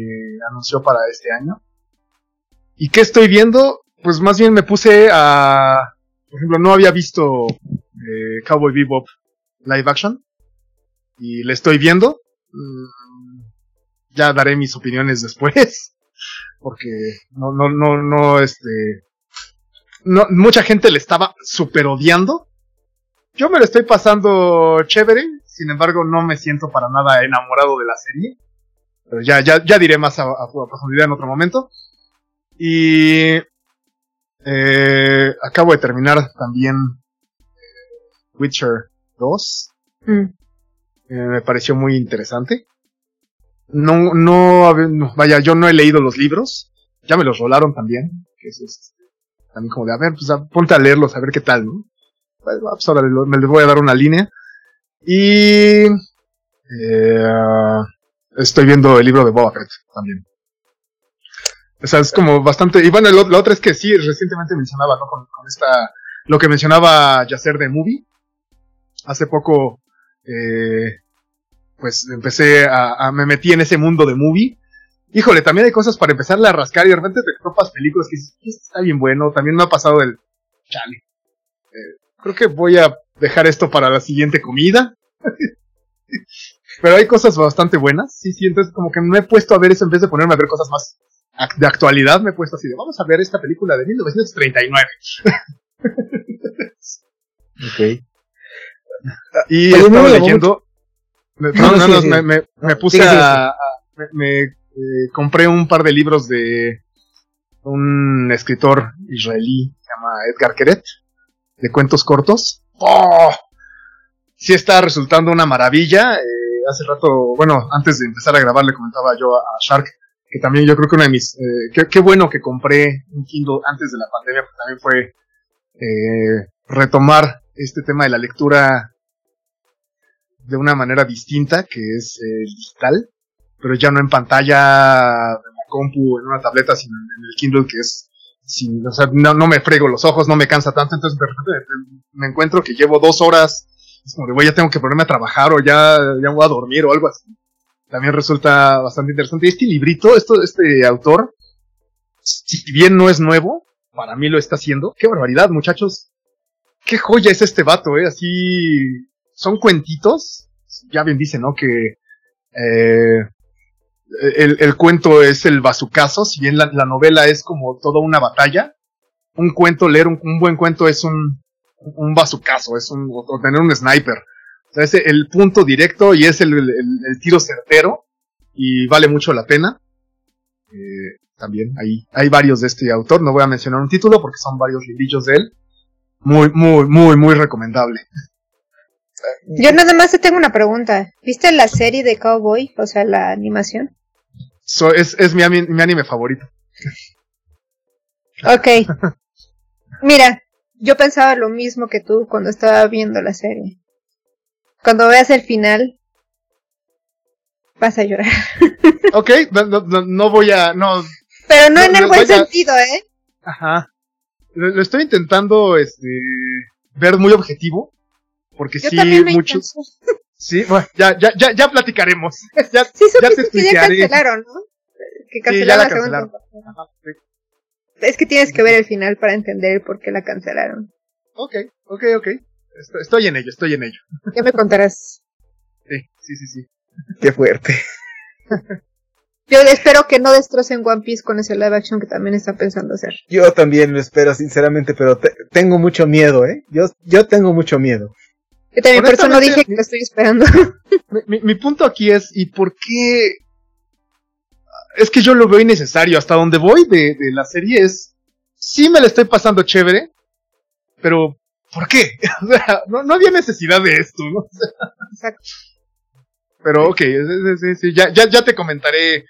anunció para este año. ¿Y qué estoy viendo? Pues más bien me puse a... Por ejemplo, no había visto eh, Cowboy Bebop live action. Y le estoy viendo. Mm, ya daré mis opiniones después. Porque no, no, no, no, este... No, mucha gente le estaba super odiando. Yo me lo estoy pasando chévere. Sin embargo, no me siento para nada enamorado de la serie. Pero ya, ya, ya diré más a, profundidad en otro momento. Y eh, acabo de terminar también eh, Witcher 2. Mm. Eh, me pareció muy interesante. No, no, vaya, yo no he leído los libros. Ya me los rolaron también. Que es este, también como de, a ver, pues ponte a leerlos, a ver qué tal, ¿no? Pues, pues ahora me les voy a dar una línea. Y eh, estoy viendo el libro de Boba Fett también. O sea, es como bastante. Y bueno, la otra es que sí, recientemente mencionaba, ¿no? Con, con esta. Lo que mencionaba Yacer de Movie. Hace poco. Eh, pues empecé a, Me metí en ese mundo de movie. Híjole, también hay cosas para empezarle a rascar y de repente te topas películas que dices, está bien bueno. También me ha pasado el. Chale. Eh, creo que voy a dejar esto para la siguiente comida. Pero hay cosas bastante buenas, sí, sí, entonces como que me he puesto a ver eso en vez de ponerme a ver cosas más de actualidad, me he puesto así de, vamos a ver esta película de 1939. ok. Y estaba leyendo, no, no, no, me, me, me, puse a, a, me, eh, compré un par de libros de un escritor israelí, se llama Edgar Keret, de cuentos cortos. ¡Oh! sí está resultando una maravilla. Eh, hace rato, bueno, antes de empezar a grabar le comentaba yo a, Shark que también yo creo que una de mis, eh, qué bueno que compré un Kindle antes de la pandemia, porque también fue eh, retomar este tema de la lectura de una manera distinta, que es eh, digital, pero ya no en pantalla de la compu, en una tableta, sino en el Kindle, que es sin, o sea, no, no, me frego los ojos, no me cansa tanto, entonces de repente me encuentro que llevo dos horas, es como de, ya tengo que ponerme a trabajar o ya, ya voy a dormir o algo así. También resulta bastante interesante. Este librito, esto, este autor, si bien no es nuevo, para mí lo está haciendo. Qué barbaridad, muchachos. Qué joya es este vato, eh. Así, son cuentitos. Ya bien dice, ¿no? Que, eh, el, el, cuento es el bazucazo, si bien la, la, novela es como toda una batalla, un cuento, leer un, un buen cuento es un, un bazucazo, es un, o tener un sniper. O sea, es el punto directo y es el, el, el tiro certero y vale mucho la pena. Eh, también hay, hay varios de este autor, no voy a mencionar un título porque son varios librillos de él. Muy, muy, muy, muy recomendable. Yo nada más te tengo una pregunta. ¿Viste la serie de Cowboy? O sea, la animación. So, es es mi, mi anime favorito. Ok. Mira, yo pensaba lo mismo que tú cuando estaba viendo la serie. Cuando veas el final, vas a llorar. ok, no, no, no voy a. No, Pero no, en el buen sentido, ¿eh? Ajá. Lo, lo, estoy intentando este, ver muy objetivo. Porque yo sí, muchos. Sí, bueno, ya, ya, ya, ya platicaremos. ya, sí, ya te que ya cancelaron, ¿no? Que cancelaron sí, ya la, cancelaron. Ajá, sí. Es que tienes que ver el final para entender por qué la cancelaron. Ok, ok, ok. Estoy, estoy en ello, estoy en ello. Ya me contarás. Sí, sí, sí, sí. Qué fuerte. Yo espero que no destrocen One Piece con ese live action que también están pensando hacer. Yo también lo espero, sinceramente, pero te, tengo mucho miedo, ¿eh? Yo, yo tengo mucho miedo. Yo también, por eso no dije que lo estoy esperando. Mi, mi, mi, punto aquí es, ¿y por qué? Es que yo lo veo innecesario. Hasta donde voy de, de la serie es, sí me la estoy pasando chévere, pero ¿por qué? O sea, no, no había necesidad de esto, ¿no? Exacto. Pero ok, sí, sí, sí, ya, ya, ya te comentaré,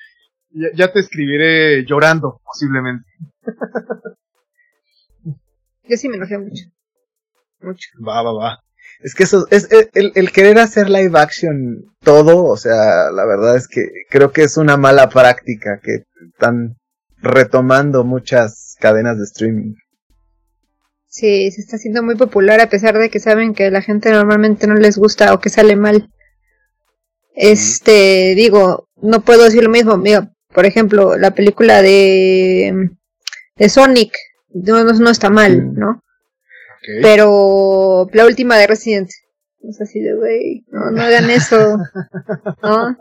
ya, ya te escribiré llorando, posiblemente. Yo sí me enojé mucho. Mucho. Va, va, va. Es que eso, es el, el, querer hacer live action todo, o sea, la verdad es que creo que es una mala práctica que están retomando muchas cadenas de streaming. Sí, se está haciendo muy popular a pesar de que saben que la gente normalmente no les gusta o que sale mal. Este, digo, no puedo decir lo mismo. Mira, por ejemplo, la película de, de Sonic no, no, no está mal, ¿no? Okay. Pero la última de Resident es así de, güey, no, no hagan eso. ¿no?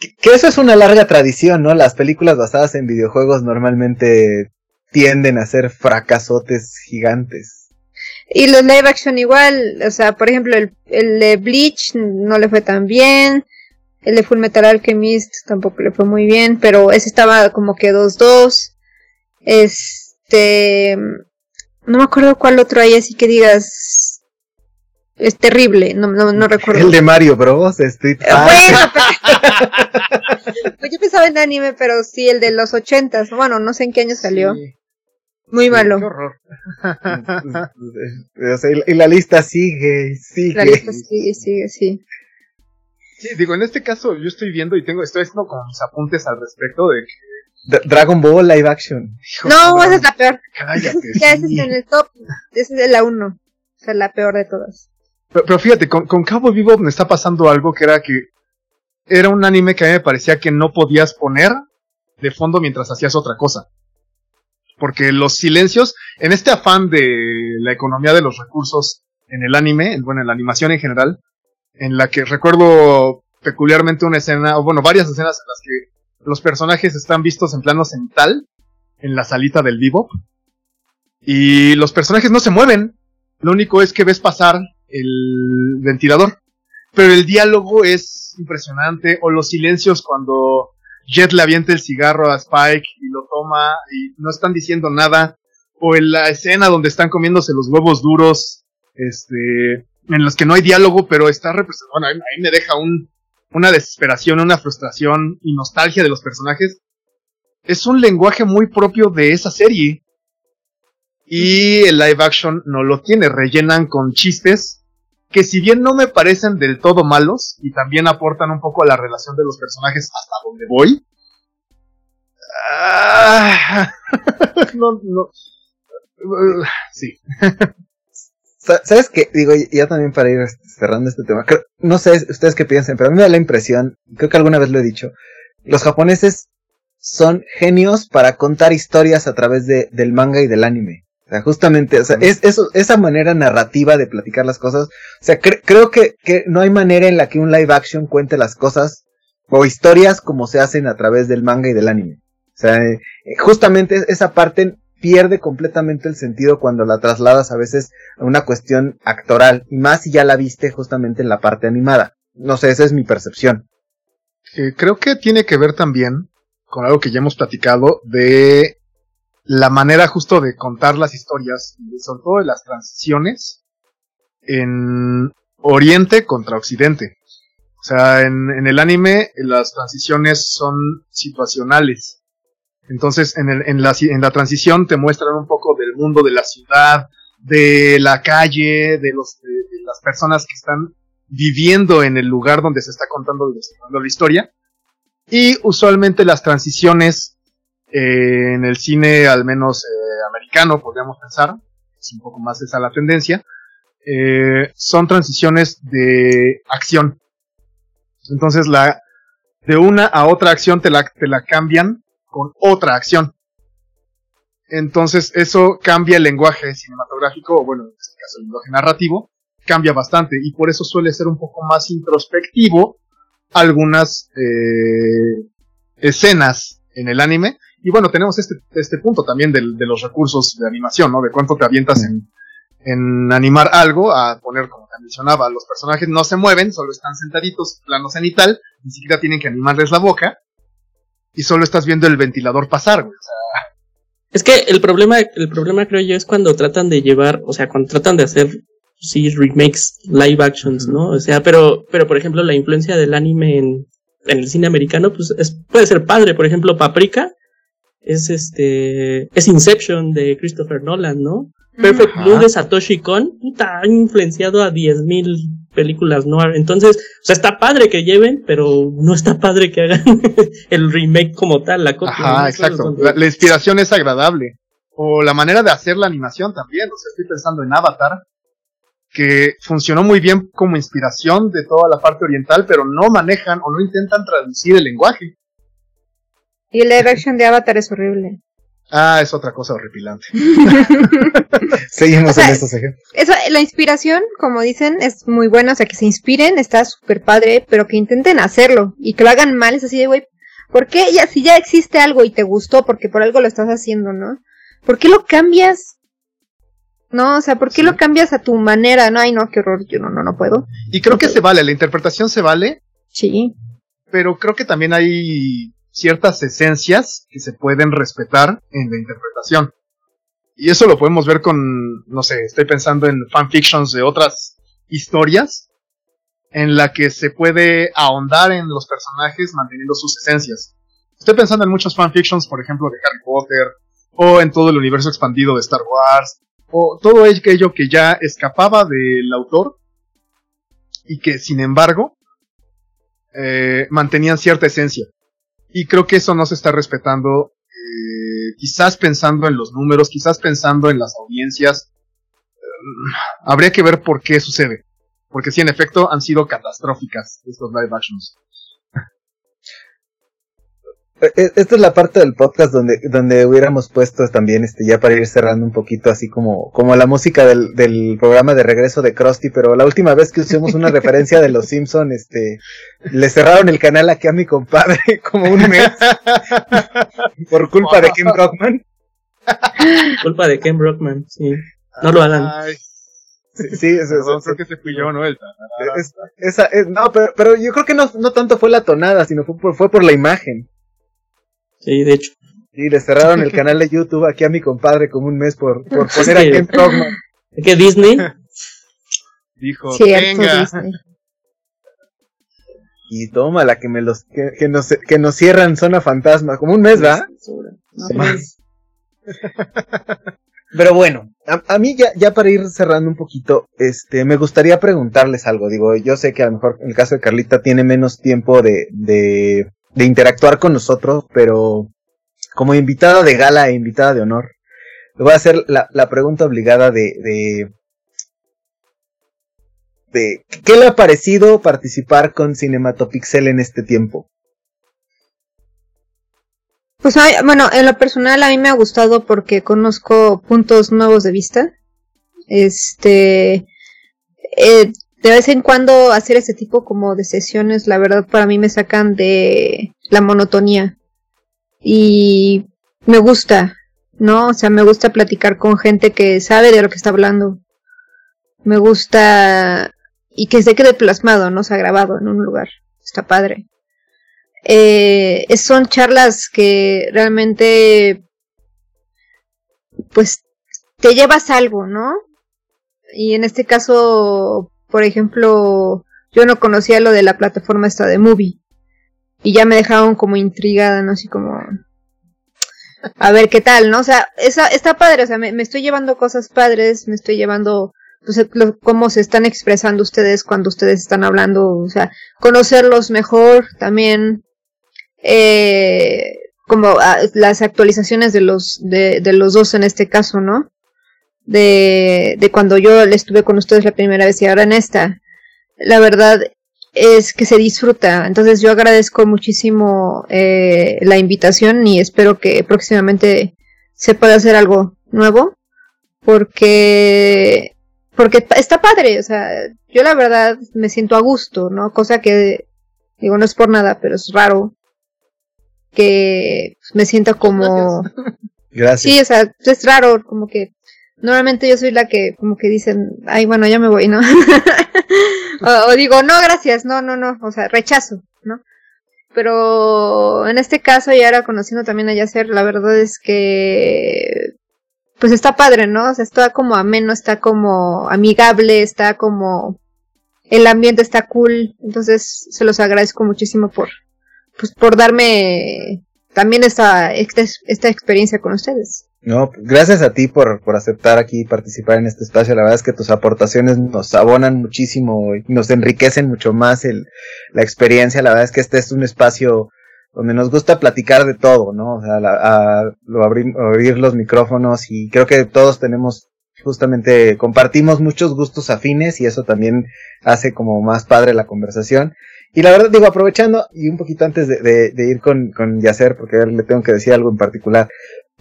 Que, que eso es una larga tradición, ¿no? Las películas basadas en videojuegos normalmente tienden a ser fracasotes gigantes. Y los live action igual, o sea, por ejemplo, el, el de Bleach no le fue tan bien, el de Full Metal Alchemist tampoco le fue muy bien, pero ese estaba como que 2-2. Este, no me acuerdo cuál otro hay, así que digas, es terrible, no, no, no recuerdo. El de Mario Bros. Street Fighter. Bueno, pues yo pensaba en anime, pero sí, el de los ochentas, bueno, no sé en qué año salió. Sí. Muy Sí, malo. Qué horror. o sea, y, y la lista sigue, sigue. La lista sigue, sigue, sí. Sí, digo, en este caso yo estoy viendo y tengo, estoy haciendo como mis apuntes al respecto de que. D- Dragon Ball live action. hijo, No, esa es la peor. Cállate. Ya, esa es sí. en el top. Esa es la uno. O sea, la peor de todas. Pero, pero fíjate, con, con Cowboy Bebop me está pasando algo que era que era un anime que a mí me parecía que no podías poner de fondo mientras hacías otra cosa. Porque los silencios, en este afán de la economía de los recursos en el anime, en- bueno, en la animación en general, en la que recuerdo peculiarmente una escena, o bueno, varias escenas en las que los personajes están vistos en plano cenital, en la salita del Bebop, y los personajes no se mueven, lo único es que ves pasar el ventilador. Pero el diálogo es impresionante, o los silencios cuando Jet le avienta el cigarro a Spike y lo toma y no están diciendo nada, o en la escena donde están comiéndose los huevos duros, este, en los que no hay diálogo, pero está representado, bueno, ahí me deja un, una desesperación, una frustración y nostalgia de los personajes. Es un lenguaje muy propio de esa serie. Y el live action no lo tiene, rellenan con chistes que si bien no me parecen del todo malos y también aportan un poco a la relación de los personajes hasta donde voy. Ah, no, no. sí. ¿Sabes qué? Digo, ya también para ir cerrando este tema. no sé ustedes qué piensan, pero a mí me da la impresión, creo que alguna vez lo he dicho, los japoneses son genios para contar historias a través de, del manga y del anime. O sea, justamente, o sea, es, eso, esa manera narrativa de platicar las cosas. O sea, creo que, que no hay manera en la que un live action cuente las cosas o historias como se hacen a través del manga y del anime. O sea, eh, justamente esa parte pierde completamente el sentido cuando la trasladas a veces a una cuestión actoral, y más si ya la viste justamente en la parte animada. No sé, esa es mi percepción. Eh, creo que tiene que ver también con algo que ya hemos platicado de la manera justo de contar las historias, y sobre todo de las transiciones en Oriente contra Occidente. O sea, en, en el anime las transiciones son situacionales entonces, en, el, en, la, transición te muestran un poco del mundo de la ciudad, de la calle, de, los, de, las personas que están viviendo en el lugar donde se está contando la historia. Y usualmente las transiciones eh, en el cine, al menos eh, americano, podríamos pensar, es un poco más esa la tendencia, eh, son transiciones de acción. Entonces, la, de una a otra acción te la cambian con otra acción. Entonces eso cambia el lenguaje cinematográfico, o bueno, en este caso el lenguaje narrativo, cambia bastante y por eso suele ser un poco más introspectivo algunas eh, escenas en el anime. Y bueno, tenemos este, este punto también de, de los recursos de animación, ¿no? De cuánto te avientas en, en animar algo, a poner, como te mencionaba, los personajes no se mueven, solo están sentaditos, plano cenital, ni siquiera tienen que animarles la boca y solo estás viendo el ventilador pasar. Es que el problema, el problema creo yo es cuando tratan de llevar, o sea, cuando tratan de hacer sí remakes live actions, ¿no? O sea, pero, pero por ejemplo la influencia del anime en, en el cine americano, pues es, puede ser padre. Por ejemplo, Paprika es este, es Inception de Christopher Nolan, ¿no? Perfect Blue de Satoshi Kon, puta, han influenciado a 10.000 películas noir. Entonces, o sea, está padre que lleven, pero no está padre que hagan el remake como tal, la copia. Ajá, exacto. La, inspiración es agradable. O la manera de hacer la animación también. O sea, estoy pensando en Avatar, que funcionó muy bien como inspiración de toda la parte oriental, pero no manejan o no intentan traducir el lenguaje. Y la live de Avatar es horrible. Ah, es otra cosa horripilante. Seguimos en estos ejemplos. Eso, la inspiración, como dicen, es muy buena, o sea, que se inspiren, está súper padre, pero que intenten hacerlo y que lo hagan mal, es así de, güey, ¿por qué ya, si ya existe algo y te gustó, porque por algo lo estás haciendo, ¿no? ¿Por qué lo cambias? No, o sea, ¿por qué lo cambias a tu manera? No, ay, no, qué horror, yo no, no, no puedo. Y creo que se vale, la interpretación se vale. Sí. Pero creo que también hay ciertas esencias que se pueden respetar en la interpretación. Y eso lo podemos ver con, no sé, estoy pensando en fanfictions de otras historias en la que se puede ahondar en los personajes manteniendo sus esencias. Estoy pensando en muchos fanfictions, por ejemplo, de Harry Potter, o en todo el universo expandido de Star Wars, o todo aquello que ya escapaba del autor y que, sin embargo, eh, mantenían cierta esencia. Y creo que eso no se está respetando, eh, quizás pensando en los números, quizás pensando en las audiencias. Eh, habría que ver por qué sucede. Porque sí, en efecto, han sido catastróficas estos live actions. E, esta es la parte del podcast donde, donde hubiéramos puesto también, este, ya para ir cerrando un poquito, así como, como la música del, del programa de regreso de Krusty, pero la última vez que usamos una referencia de los Simpson, este, le cerraron el canal aquí a mi compadre como un mes por culpa de Ken Brockman. culpa de Ken Brockman, sí. No lo hagan. Sí, sí eso, creo que se fui yo, ¿no? esa, no, pero, pero, yo creo que no, no tanto fue la tonada, sino fue por, fue por la imagen. Sí, de hecho. Sí, le cerraron el canal de YouTube aquí a mi compadre como un mes por, por poner a Ken ¿Es que Disney? Dijo, Cierto, venga. Disney. Y toma la que me los que, que nos que nos cierran zona fantasma como un mes, ¿va? Pero bueno, a, a mí ya, ya para ir cerrando un poquito, este, me gustaría preguntarles algo. Digo, yo sé que a lo mejor en el caso de Carlita tiene menos tiempo de, de, de interactuar con nosotros, pero como invitada de gala e invitada de honor, le voy a hacer la, la pregunta obligada de, de, de, ¿qué le ha parecido participar con Cinematopixel en este tiempo? Pues bueno, en lo personal a mí me ha gustado porque conozco puntos nuevos de vista. Este, eh, de vez en cuando hacer ese tipo como de sesiones, la verdad para mí me sacan de la monotonía. Y me gusta, ¿no? O sea, me gusta platicar con gente que sabe de lo que está hablando. Me gusta y que se quede plasmado, no se ha grabado en un lugar. Está padre eh, son charlas que realmente pues te llevas algo, ¿no? Y en este caso, por ejemplo, yo no conocía lo de la plataforma esta de Movie y ya me dejaron como intrigada, ¿no? Así como a ver qué tal, ¿no? O sea, esa, está padre, o sea, me, estoy llevando cosas padres, me estoy llevando pues, lo- cómo se están expresando ustedes cuando ustedes están hablando, o sea, conocerlos mejor también, eh, como ah, las actualizaciones de los, de, de los dos en este caso, ¿no? De, de cuando yo le estuve con ustedes la primera vez y ahora en esta. La verdad es que se disfruta. Entonces yo agradezco muchísimo eh, la invitación y espero que próximamente se pueda hacer algo nuevo. Porque, porque está padre. O sea, yo la verdad me siento a gusto, ¿no? Cosa que, digo, no es por nada, pero es raro que me sienta como... Gracias. Sí, o sea, es raro, como que normalmente yo soy la que como que dicen, ay, bueno, ya me voy, ¿no? o, digo, no, gracias, no, no, no, o sea, rechazo, ¿no? Pero en este caso, y ahora conociendo también a Yacer, la verdad es que pues está padre, ¿no? O sea, está como ameno, está como amigable, está como el ambiente está cool, entonces se los agradezco muchísimo por pues por darme también esta, esta, esta experiencia con ustedes. No, gracias a ti por, por aceptar aquí participar en este espacio. La verdad es que tus aportaciones nos abonan muchísimo y nos enriquecen mucho más el, la experiencia. La verdad es que este es un espacio donde nos gusta platicar de todo, ¿no? O sea, la- a- lo abrir, abrir los micrófonos y creo que todos tenemos justamente compartimos muchos gustos afines y eso también hace como más padre la conversación. Y la verdad, digo, aprovechando y un poquito antes de, ir con, con Yacer, porque le tengo que decir algo en particular,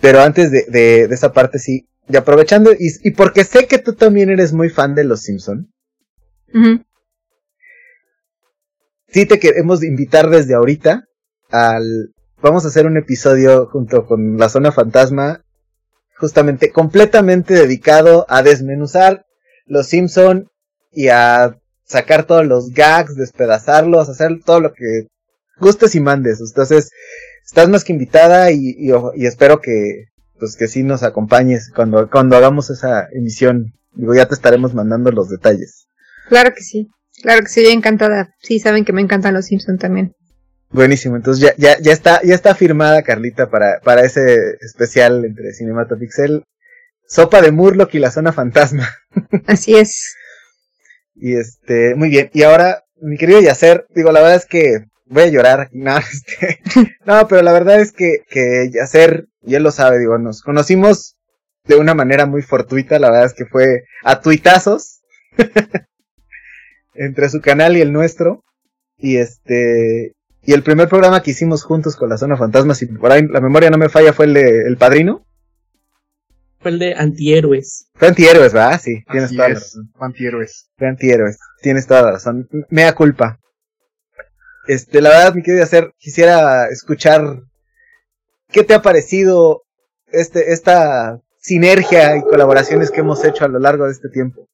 pero antes de, de, de esa parte sí, y aprovechando, y, y porque sé que tú también eres muy fan de Los Simpson, sí te queremos invitar desde ahorita al, vamos a hacer un episodio junto con la zona fantasma, justamente completamente dedicado a desmenuzar Los Simpson y a sacar todos los gags, despedazarlos, hacer todo lo que gustes y mandes. Entonces, estás más que invitada y, y, espero que, pues que sí nos acompañes cuando, cuando hagamos esa emisión. Digo, ya te estaremos mandando los detalles. Claro que sí, claro que sí, encantada. Sí, saben que me encantan los Simpson también. Buenísimo, entonces ya, ya, ya está, ya está firmada Carlita para, para ese especial entre Cinematopixel, Sopa de Murloc y la zona fantasma. Así es. Y este, muy bien. Y ahora, mi querido Yacer, digo, la verdad es que voy a llorar no, este, no, pero la verdad es que, que Yacer, y él lo sabe, digo, nos conocimos de una manera muy fortuita, la verdad es que fue a tuitazos entre su canal y el nuestro. Y este, y el primer programa que hicimos juntos con la zona fantasma, si por ahí la memoria no me falla, fue el de El Padrino. Fue el de antihéroes. Fue antihéroes, ¿verdad? Sí, tienes Así toda la es, razón. antihéroes. Fue antihéroes. Tienes toda la razón. Mea culpa. Este, la verdad, mi querido hacer, quisiera escuchar qué te ha parecido este, esta sinergia y colaboraciones que hemos hecho a lo largo de este tiempo.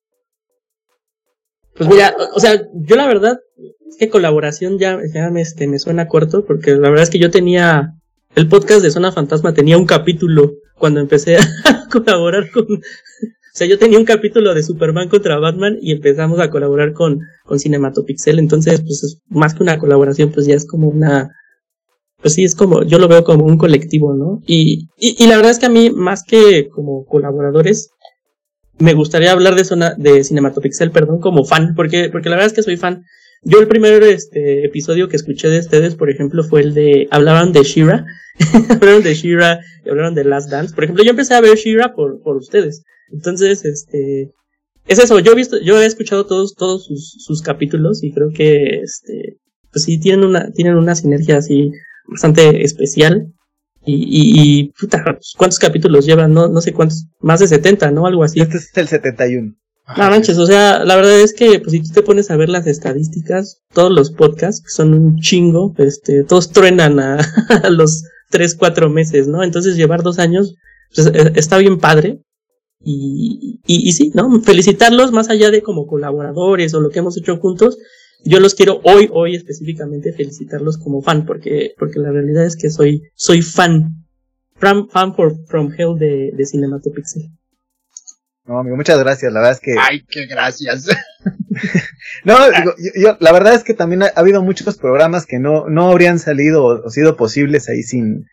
Pues mira, o, sea, yo la verdad es que colaboración ya, ya me, este, me suena corto porque la verdad es que yo tenía el podcast de Zona Fantasma tenía un capítulo cuando empecé a colaborar con sea, yo tenía un capítulo de Superman contra Batman y empezamos a colaborar con, con Cinematopixel. Entonces, pues es más que una colaboración, pues ya es como una, pues sí, es como, yo lo veo como un colectivo, ¿no? Y, y, y la verdad es que a mí, más que como colaboradores, me gustaría hablar de zona, de Cinematopixel, perdón, como fan, porque, porque la verdad es que soy fan. Yo el primer este, episodio que escuché de ustedes, por ejemplo, fue el de, hablaban de Shira, hablaron de Shira, hablaron de Last Dance. Por ejemplo, yo empecé a ver Shira por, por ustedes. Entonces, este, es eso, yo he visto, yo he escuchado todos, todos sus, sus capítulos y creo que, este, pues sí, tienen una, tienen una sinergia así bastante especial. Y, y, y puta, ¿cuántos capítulos llevan? No, no sé cuántos, más de 70, ¿no? Algo así. Este es el 71. No manches, o sea, la verdad es que pues si tú te pones a ver las estadísticas, todos los podcasts, que son un chingo, este, todos truenan a, a los tres, cuatro meses, ¿no? Entonces llevar dos años, pues e, está bien padre. Y, y, y sí, ¿no? Felicitarlos más allá de como colaboradores o lo que hemos hecho juntos. Yo los quiero hoy, hoy específicamente felicitarlos como fan, porque, porque la realidad es que soy, soy fan. Fan, fan for, from hell de, de Cinematopixel. No, amigo, muchas gracias. La verdad es que. Ay, qué gracias. no, digo, yo, yo, la verdad es que también ha, ha, habido muchos programas que no, no habrían salido o, o, sido posibles ahí sin,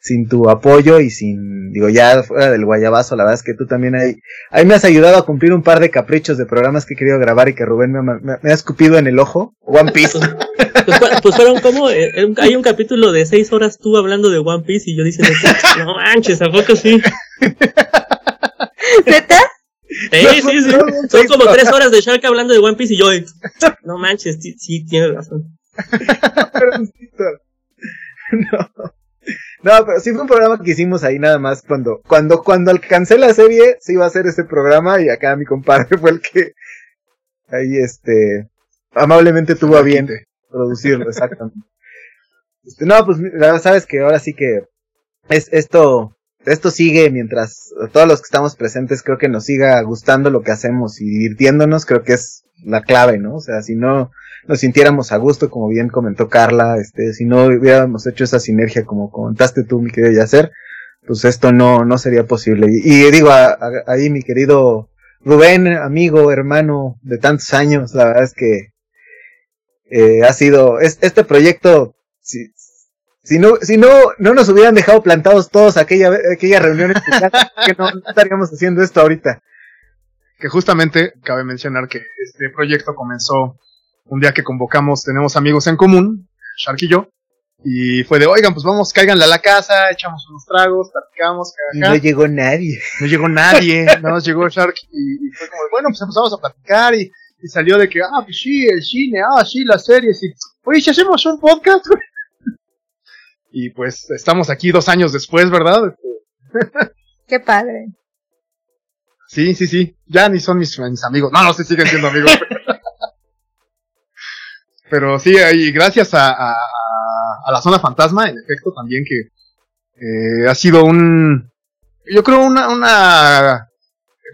sin tu apoyo y sin, digo, ya fuera del guayabazo, la verdad es que tú también ahí, ahí me has ayudado a cumplir un par de caprichos de programas que he querido grabar y que Rubén me, me, me ha escupido en el ojo. One Piece. Pues, pues, fueron como, eh, hay un capítulo de seis horas tú hablando de One Piece y yo diciendo, no manches, ¿a poco sí? ¿Neta? Sí, sí, sí. Son como tres horas de Shark hablando de One Piece y yo, no manches, sí, sí tienes razón. no. No, pero sí fue un programa que hicimos ahí nada más cuando, cuando, cuando alcancé la serie, sí iba a hacer ese programa y acá mi compadre fue el que ahí este amablemente tuvo a bien producirlo, exactamente. Este, no, pues sabes que ahora sí que es esto, esto sigue mientras todos los que estamos presentes creo que nos siga gustando lo que hacemos y divirtiéndonos, creo que es la clave, ¿no? O sea, si no nos sintiéramos a gusto, como bien comentó Carla, este, si no hubiéramos hecho esa sinergia como comentaste tú, mi querido Yacer, pues esto no, no sería posible. Y, digo, a, ahí mi querido Rubén, amigo, hermano de tantos años, la verdad es que eh, ha sido, es, este proyecto, si, si no, si no, no nos hubieran dejado plantados todos aquella, aquella reunión que no estaríamos haciendo esto ahorita. Que justamente cabe mencionar que este proyecto comenzó un día que convocamos, tenemos amigos en común, Shark y yo, y fue de, oigan, pues vamos, cáiganle a la casa, echamos unos tragos, platicamos. Y no llegó nadie. No llegó nadie, no nos llegó Shark y, y, fue como, bueno, pues empezamos a platicar y, y, salió de que, ah, pues sí, el cine, ah, sí, las series, y, oye, si hacemos un podcast, Y pues estamos aquí dos años después, ¿verdad? Qué padre. Sí, sí, sí. Ya ni son mis, mis amigos. No, no, se siguen siendo amigos. Pero sí, y gracias a, a, a, la zona fantasma, en efecto, también que eh, ha sido un, yo creo una, una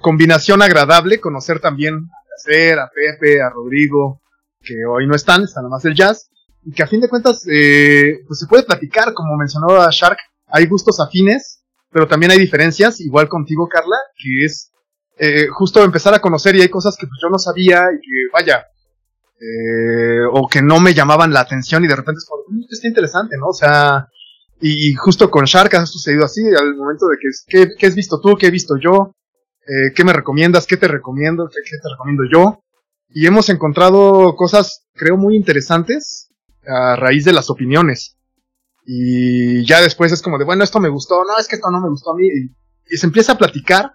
combinación agradable conocer también a Yacer, a Pepe, a Rodrigo, que hoy no están, están nada más el jazz, que a fin de cuentas, eh, pues se puede platicar, como mencionó Shark, hay gustos afines, pero también hay diferencias, igual contigo, Carla, que es eh, justo empezar a conocer y hay cosas que pues, yo no sabía y que, vaya, eh, o que no me llamaban la atención y de repente es como, mm, está interesante, ¿no? O sea, y, justo con Shark ha sucedido así, al momento de que, ¿qué, qué has visto tú? ¿Qué he visto yo? Eh, ¿Qué me recomiendas? ¿Qué te recomiendo? ¿Qué, ¿Qué, te recomiendo yo? Y hemos encontrado cosas, creo, muy interesantes a raíz de las opiniones. Y ya después es como de, bueno, esto me gustó, no, es que esto no me gustó a mí. Y, se empieza a platicar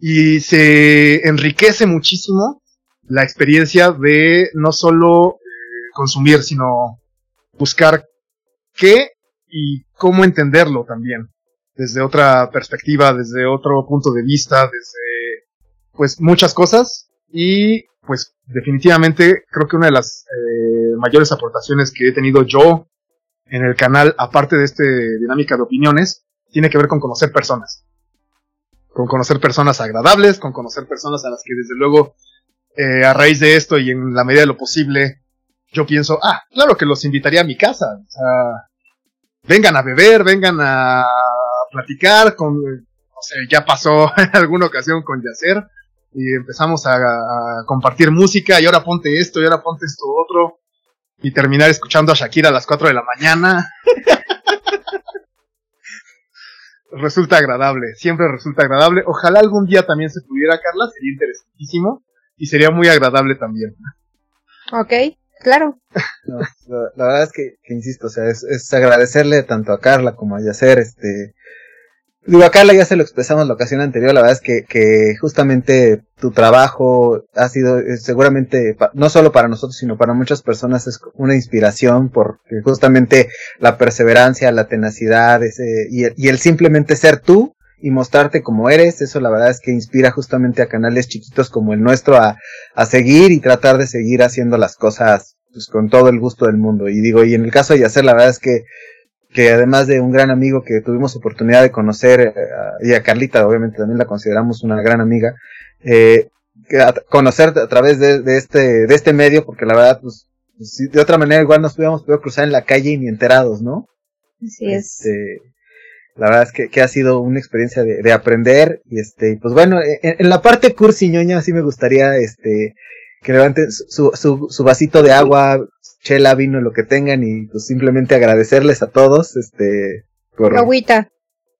y se enriquece muchísimo la experiencia de no solo eh, consumir, sino buscar qué y cómo entenderlo también, desde otra perspectiva, desde otro punto de vista, desde pues muchas cosas y pues definitivamente creo que una de las eh, mayores aportaciones que he tenido yo en el canal, aparte de este dinámica de opiniones, tiene que ver con conocer personas. Con conocer personas agradables, con conocer personas a las que desde luego eh, a raíz de esto y en la medida de lo posible, yo pienso, ah, claro que los invitaría a mi casa. O sea, vengan a beber, vengan a platicar con, no sé, ya pasó en alguna ocasión con Yacer y empezamos a, a, compartir música y ahora ponte esto y ahora ponte esto otro y terminar escuchando a Shakira a las 4 de la mañana. resulta agradable, siempre resulta agradable. Ojalá algún día también se pudiera, Carla, sería interesantísimo y sería muy agradable también. Ok, claro. la, verdad es que, insisto, o sea, es, es, agradecerle tanto a Carla como a Yacer, este, Digo, a Carla ya se lo expresamos la ocasión anterior, la verdad es que, que justamente tu trabajo ha sido eh, seguramente, no solo para nosotros, sino para muchas personas es una inspiración porque justamente la perseverancia, la tenacidad ese, y, el, y el simplemente ser tú y mostrarte como eres, eso la verdad es que inspira justamente a canales chiquitos como el nuestro a, a seguir y tratar de seguir haciendo las cosas pues, con todo el gusto del mundo. Y digo, y en el caso de Yacer, la verdad es que que además de un gran amigo que tuvimos oportunidad de conocer, eh, y a Carlita obviamente también la consideramos una gran amiga, eh, conocer a través de, este, de este medio, porque la verdad, pues, pues de otra manera igual nos hubiéramos podido cruzar en la calle y ni enterados, ¿no? Así es. Este, la verdad es que, que, ha sido una experiencia de, de aprender, y este, pues bueno, en, en, la parte cursi ñoña sí me gustaría, este, que levanten su, su, su vasito de agua, chela, vino, lo que tengan y pues simplemente agradecerles a todos, este, por... Agüita.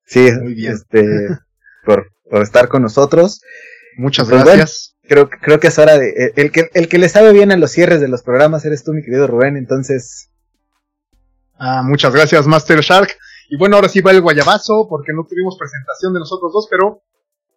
Sí, Muy bien. este, por, por estar con nosotros. Muchas pues, gracias. creo, creo que es hora de, el que, el que le sabe bien a los cierres de los programas eres tú, mi querido Rubén, entonces. Ah, muchas gracias, Master Shark. Y bueno, ahora sí va el guayabazo, porque no tuvimos presentación de nosotros dos, pero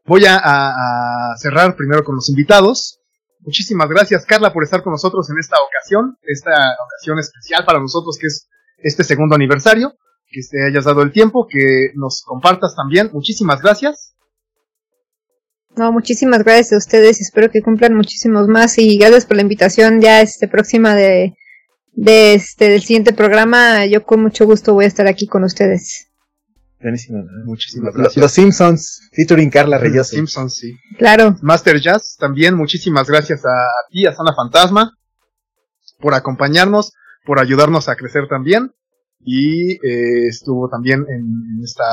voy a, a cerrar primero con los invitados. Muchísimas gracias, Carla, por estar con nosotros en esta ocasión, esta ocasión especial para nosotros que es este segundo aniversario, que te hayas dado el tiempo, que nos compartas también. Muchísimas gracias. No, muchísimas gracias a ustedes, espero que cumplan muchísimos más y gracias por la invitación ya este próxima de, de este del siguiente programa. Yo con mucho gusto voy a estar aquí con ustedes. Buenísimo. Muchísimas gracias. Los Simpsons, featuring Carla Reyes. Los Simpsons, sí. Claro. Master Jazz, también muchísimas gracias a, ti, a Sana Fantasma, por acompañarnos, por ayudarnos a crecer también. Y eh, estuvo también en, esta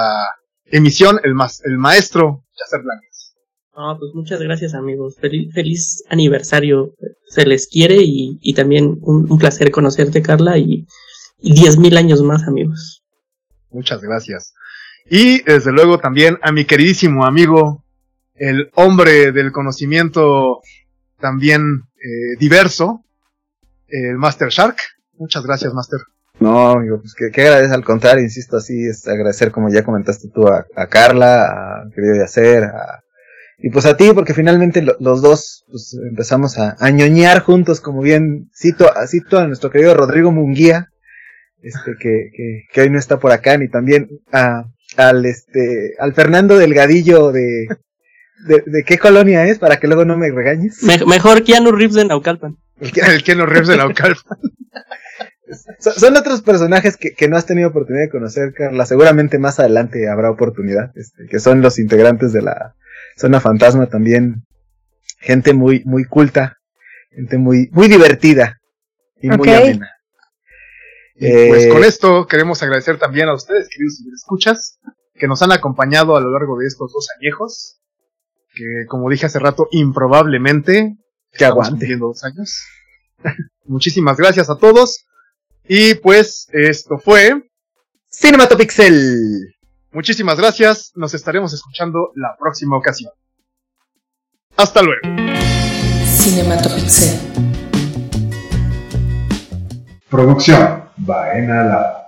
emisión el, el maestro Yacer Blancas. Ah, pues muchas gracias amigos. Feliz, feliz aniversario. Se les quiere y, y también un, un, placer conocerte, Carla, y, y diez mil años más, amigos. Muchas gracias. Y desde luego también a mi queridísimo amigo, el hombre del conocimiento también eh, diverso, el Master Shark. Muchas gracias, Master. No, amigo, pues que, agradecer al contrario, insisto, así es agradecer como ya comentaste tú a, Carla, a querido Yacer, a, y pues a ti, porque finalmente los dos pues, empezamos a, a ñoñar juntos, como bien cito, cito a nuestro querido Rodrigo Munguía, este que, que, que hoy no está por acá, ni también a al este al Fernando Delgadillo de, de, de qué colonia es para que luego no me regañes. mejor Keanu Reeves de Naucalpan. El, Keanu Reeves de Naucalpan. son, otros personajes que, que, no has tenido oportunidad de conocer, Carla. Seguramente más adelante habrá oportunidad. Este, que son los integrantes de la zona fantasma también. Gente muy, muy culta. Gente muy, muy divertida. Y muy amena. Y pues con eh, esto queremos agradecer también a ustedes, queridos escuchas, que nos han acompañado a lo largo de estos dos añejos, que como dije hace rato, improbablemente que aguante. dos años. Muchísimas gracias a todos. Y pues esto fue Cinematopixel. Muchísimas gracias. Nos estaremos escuchando la próxima ocasión. Hasta luego. Cinematopixel. Producción. Baena Lab.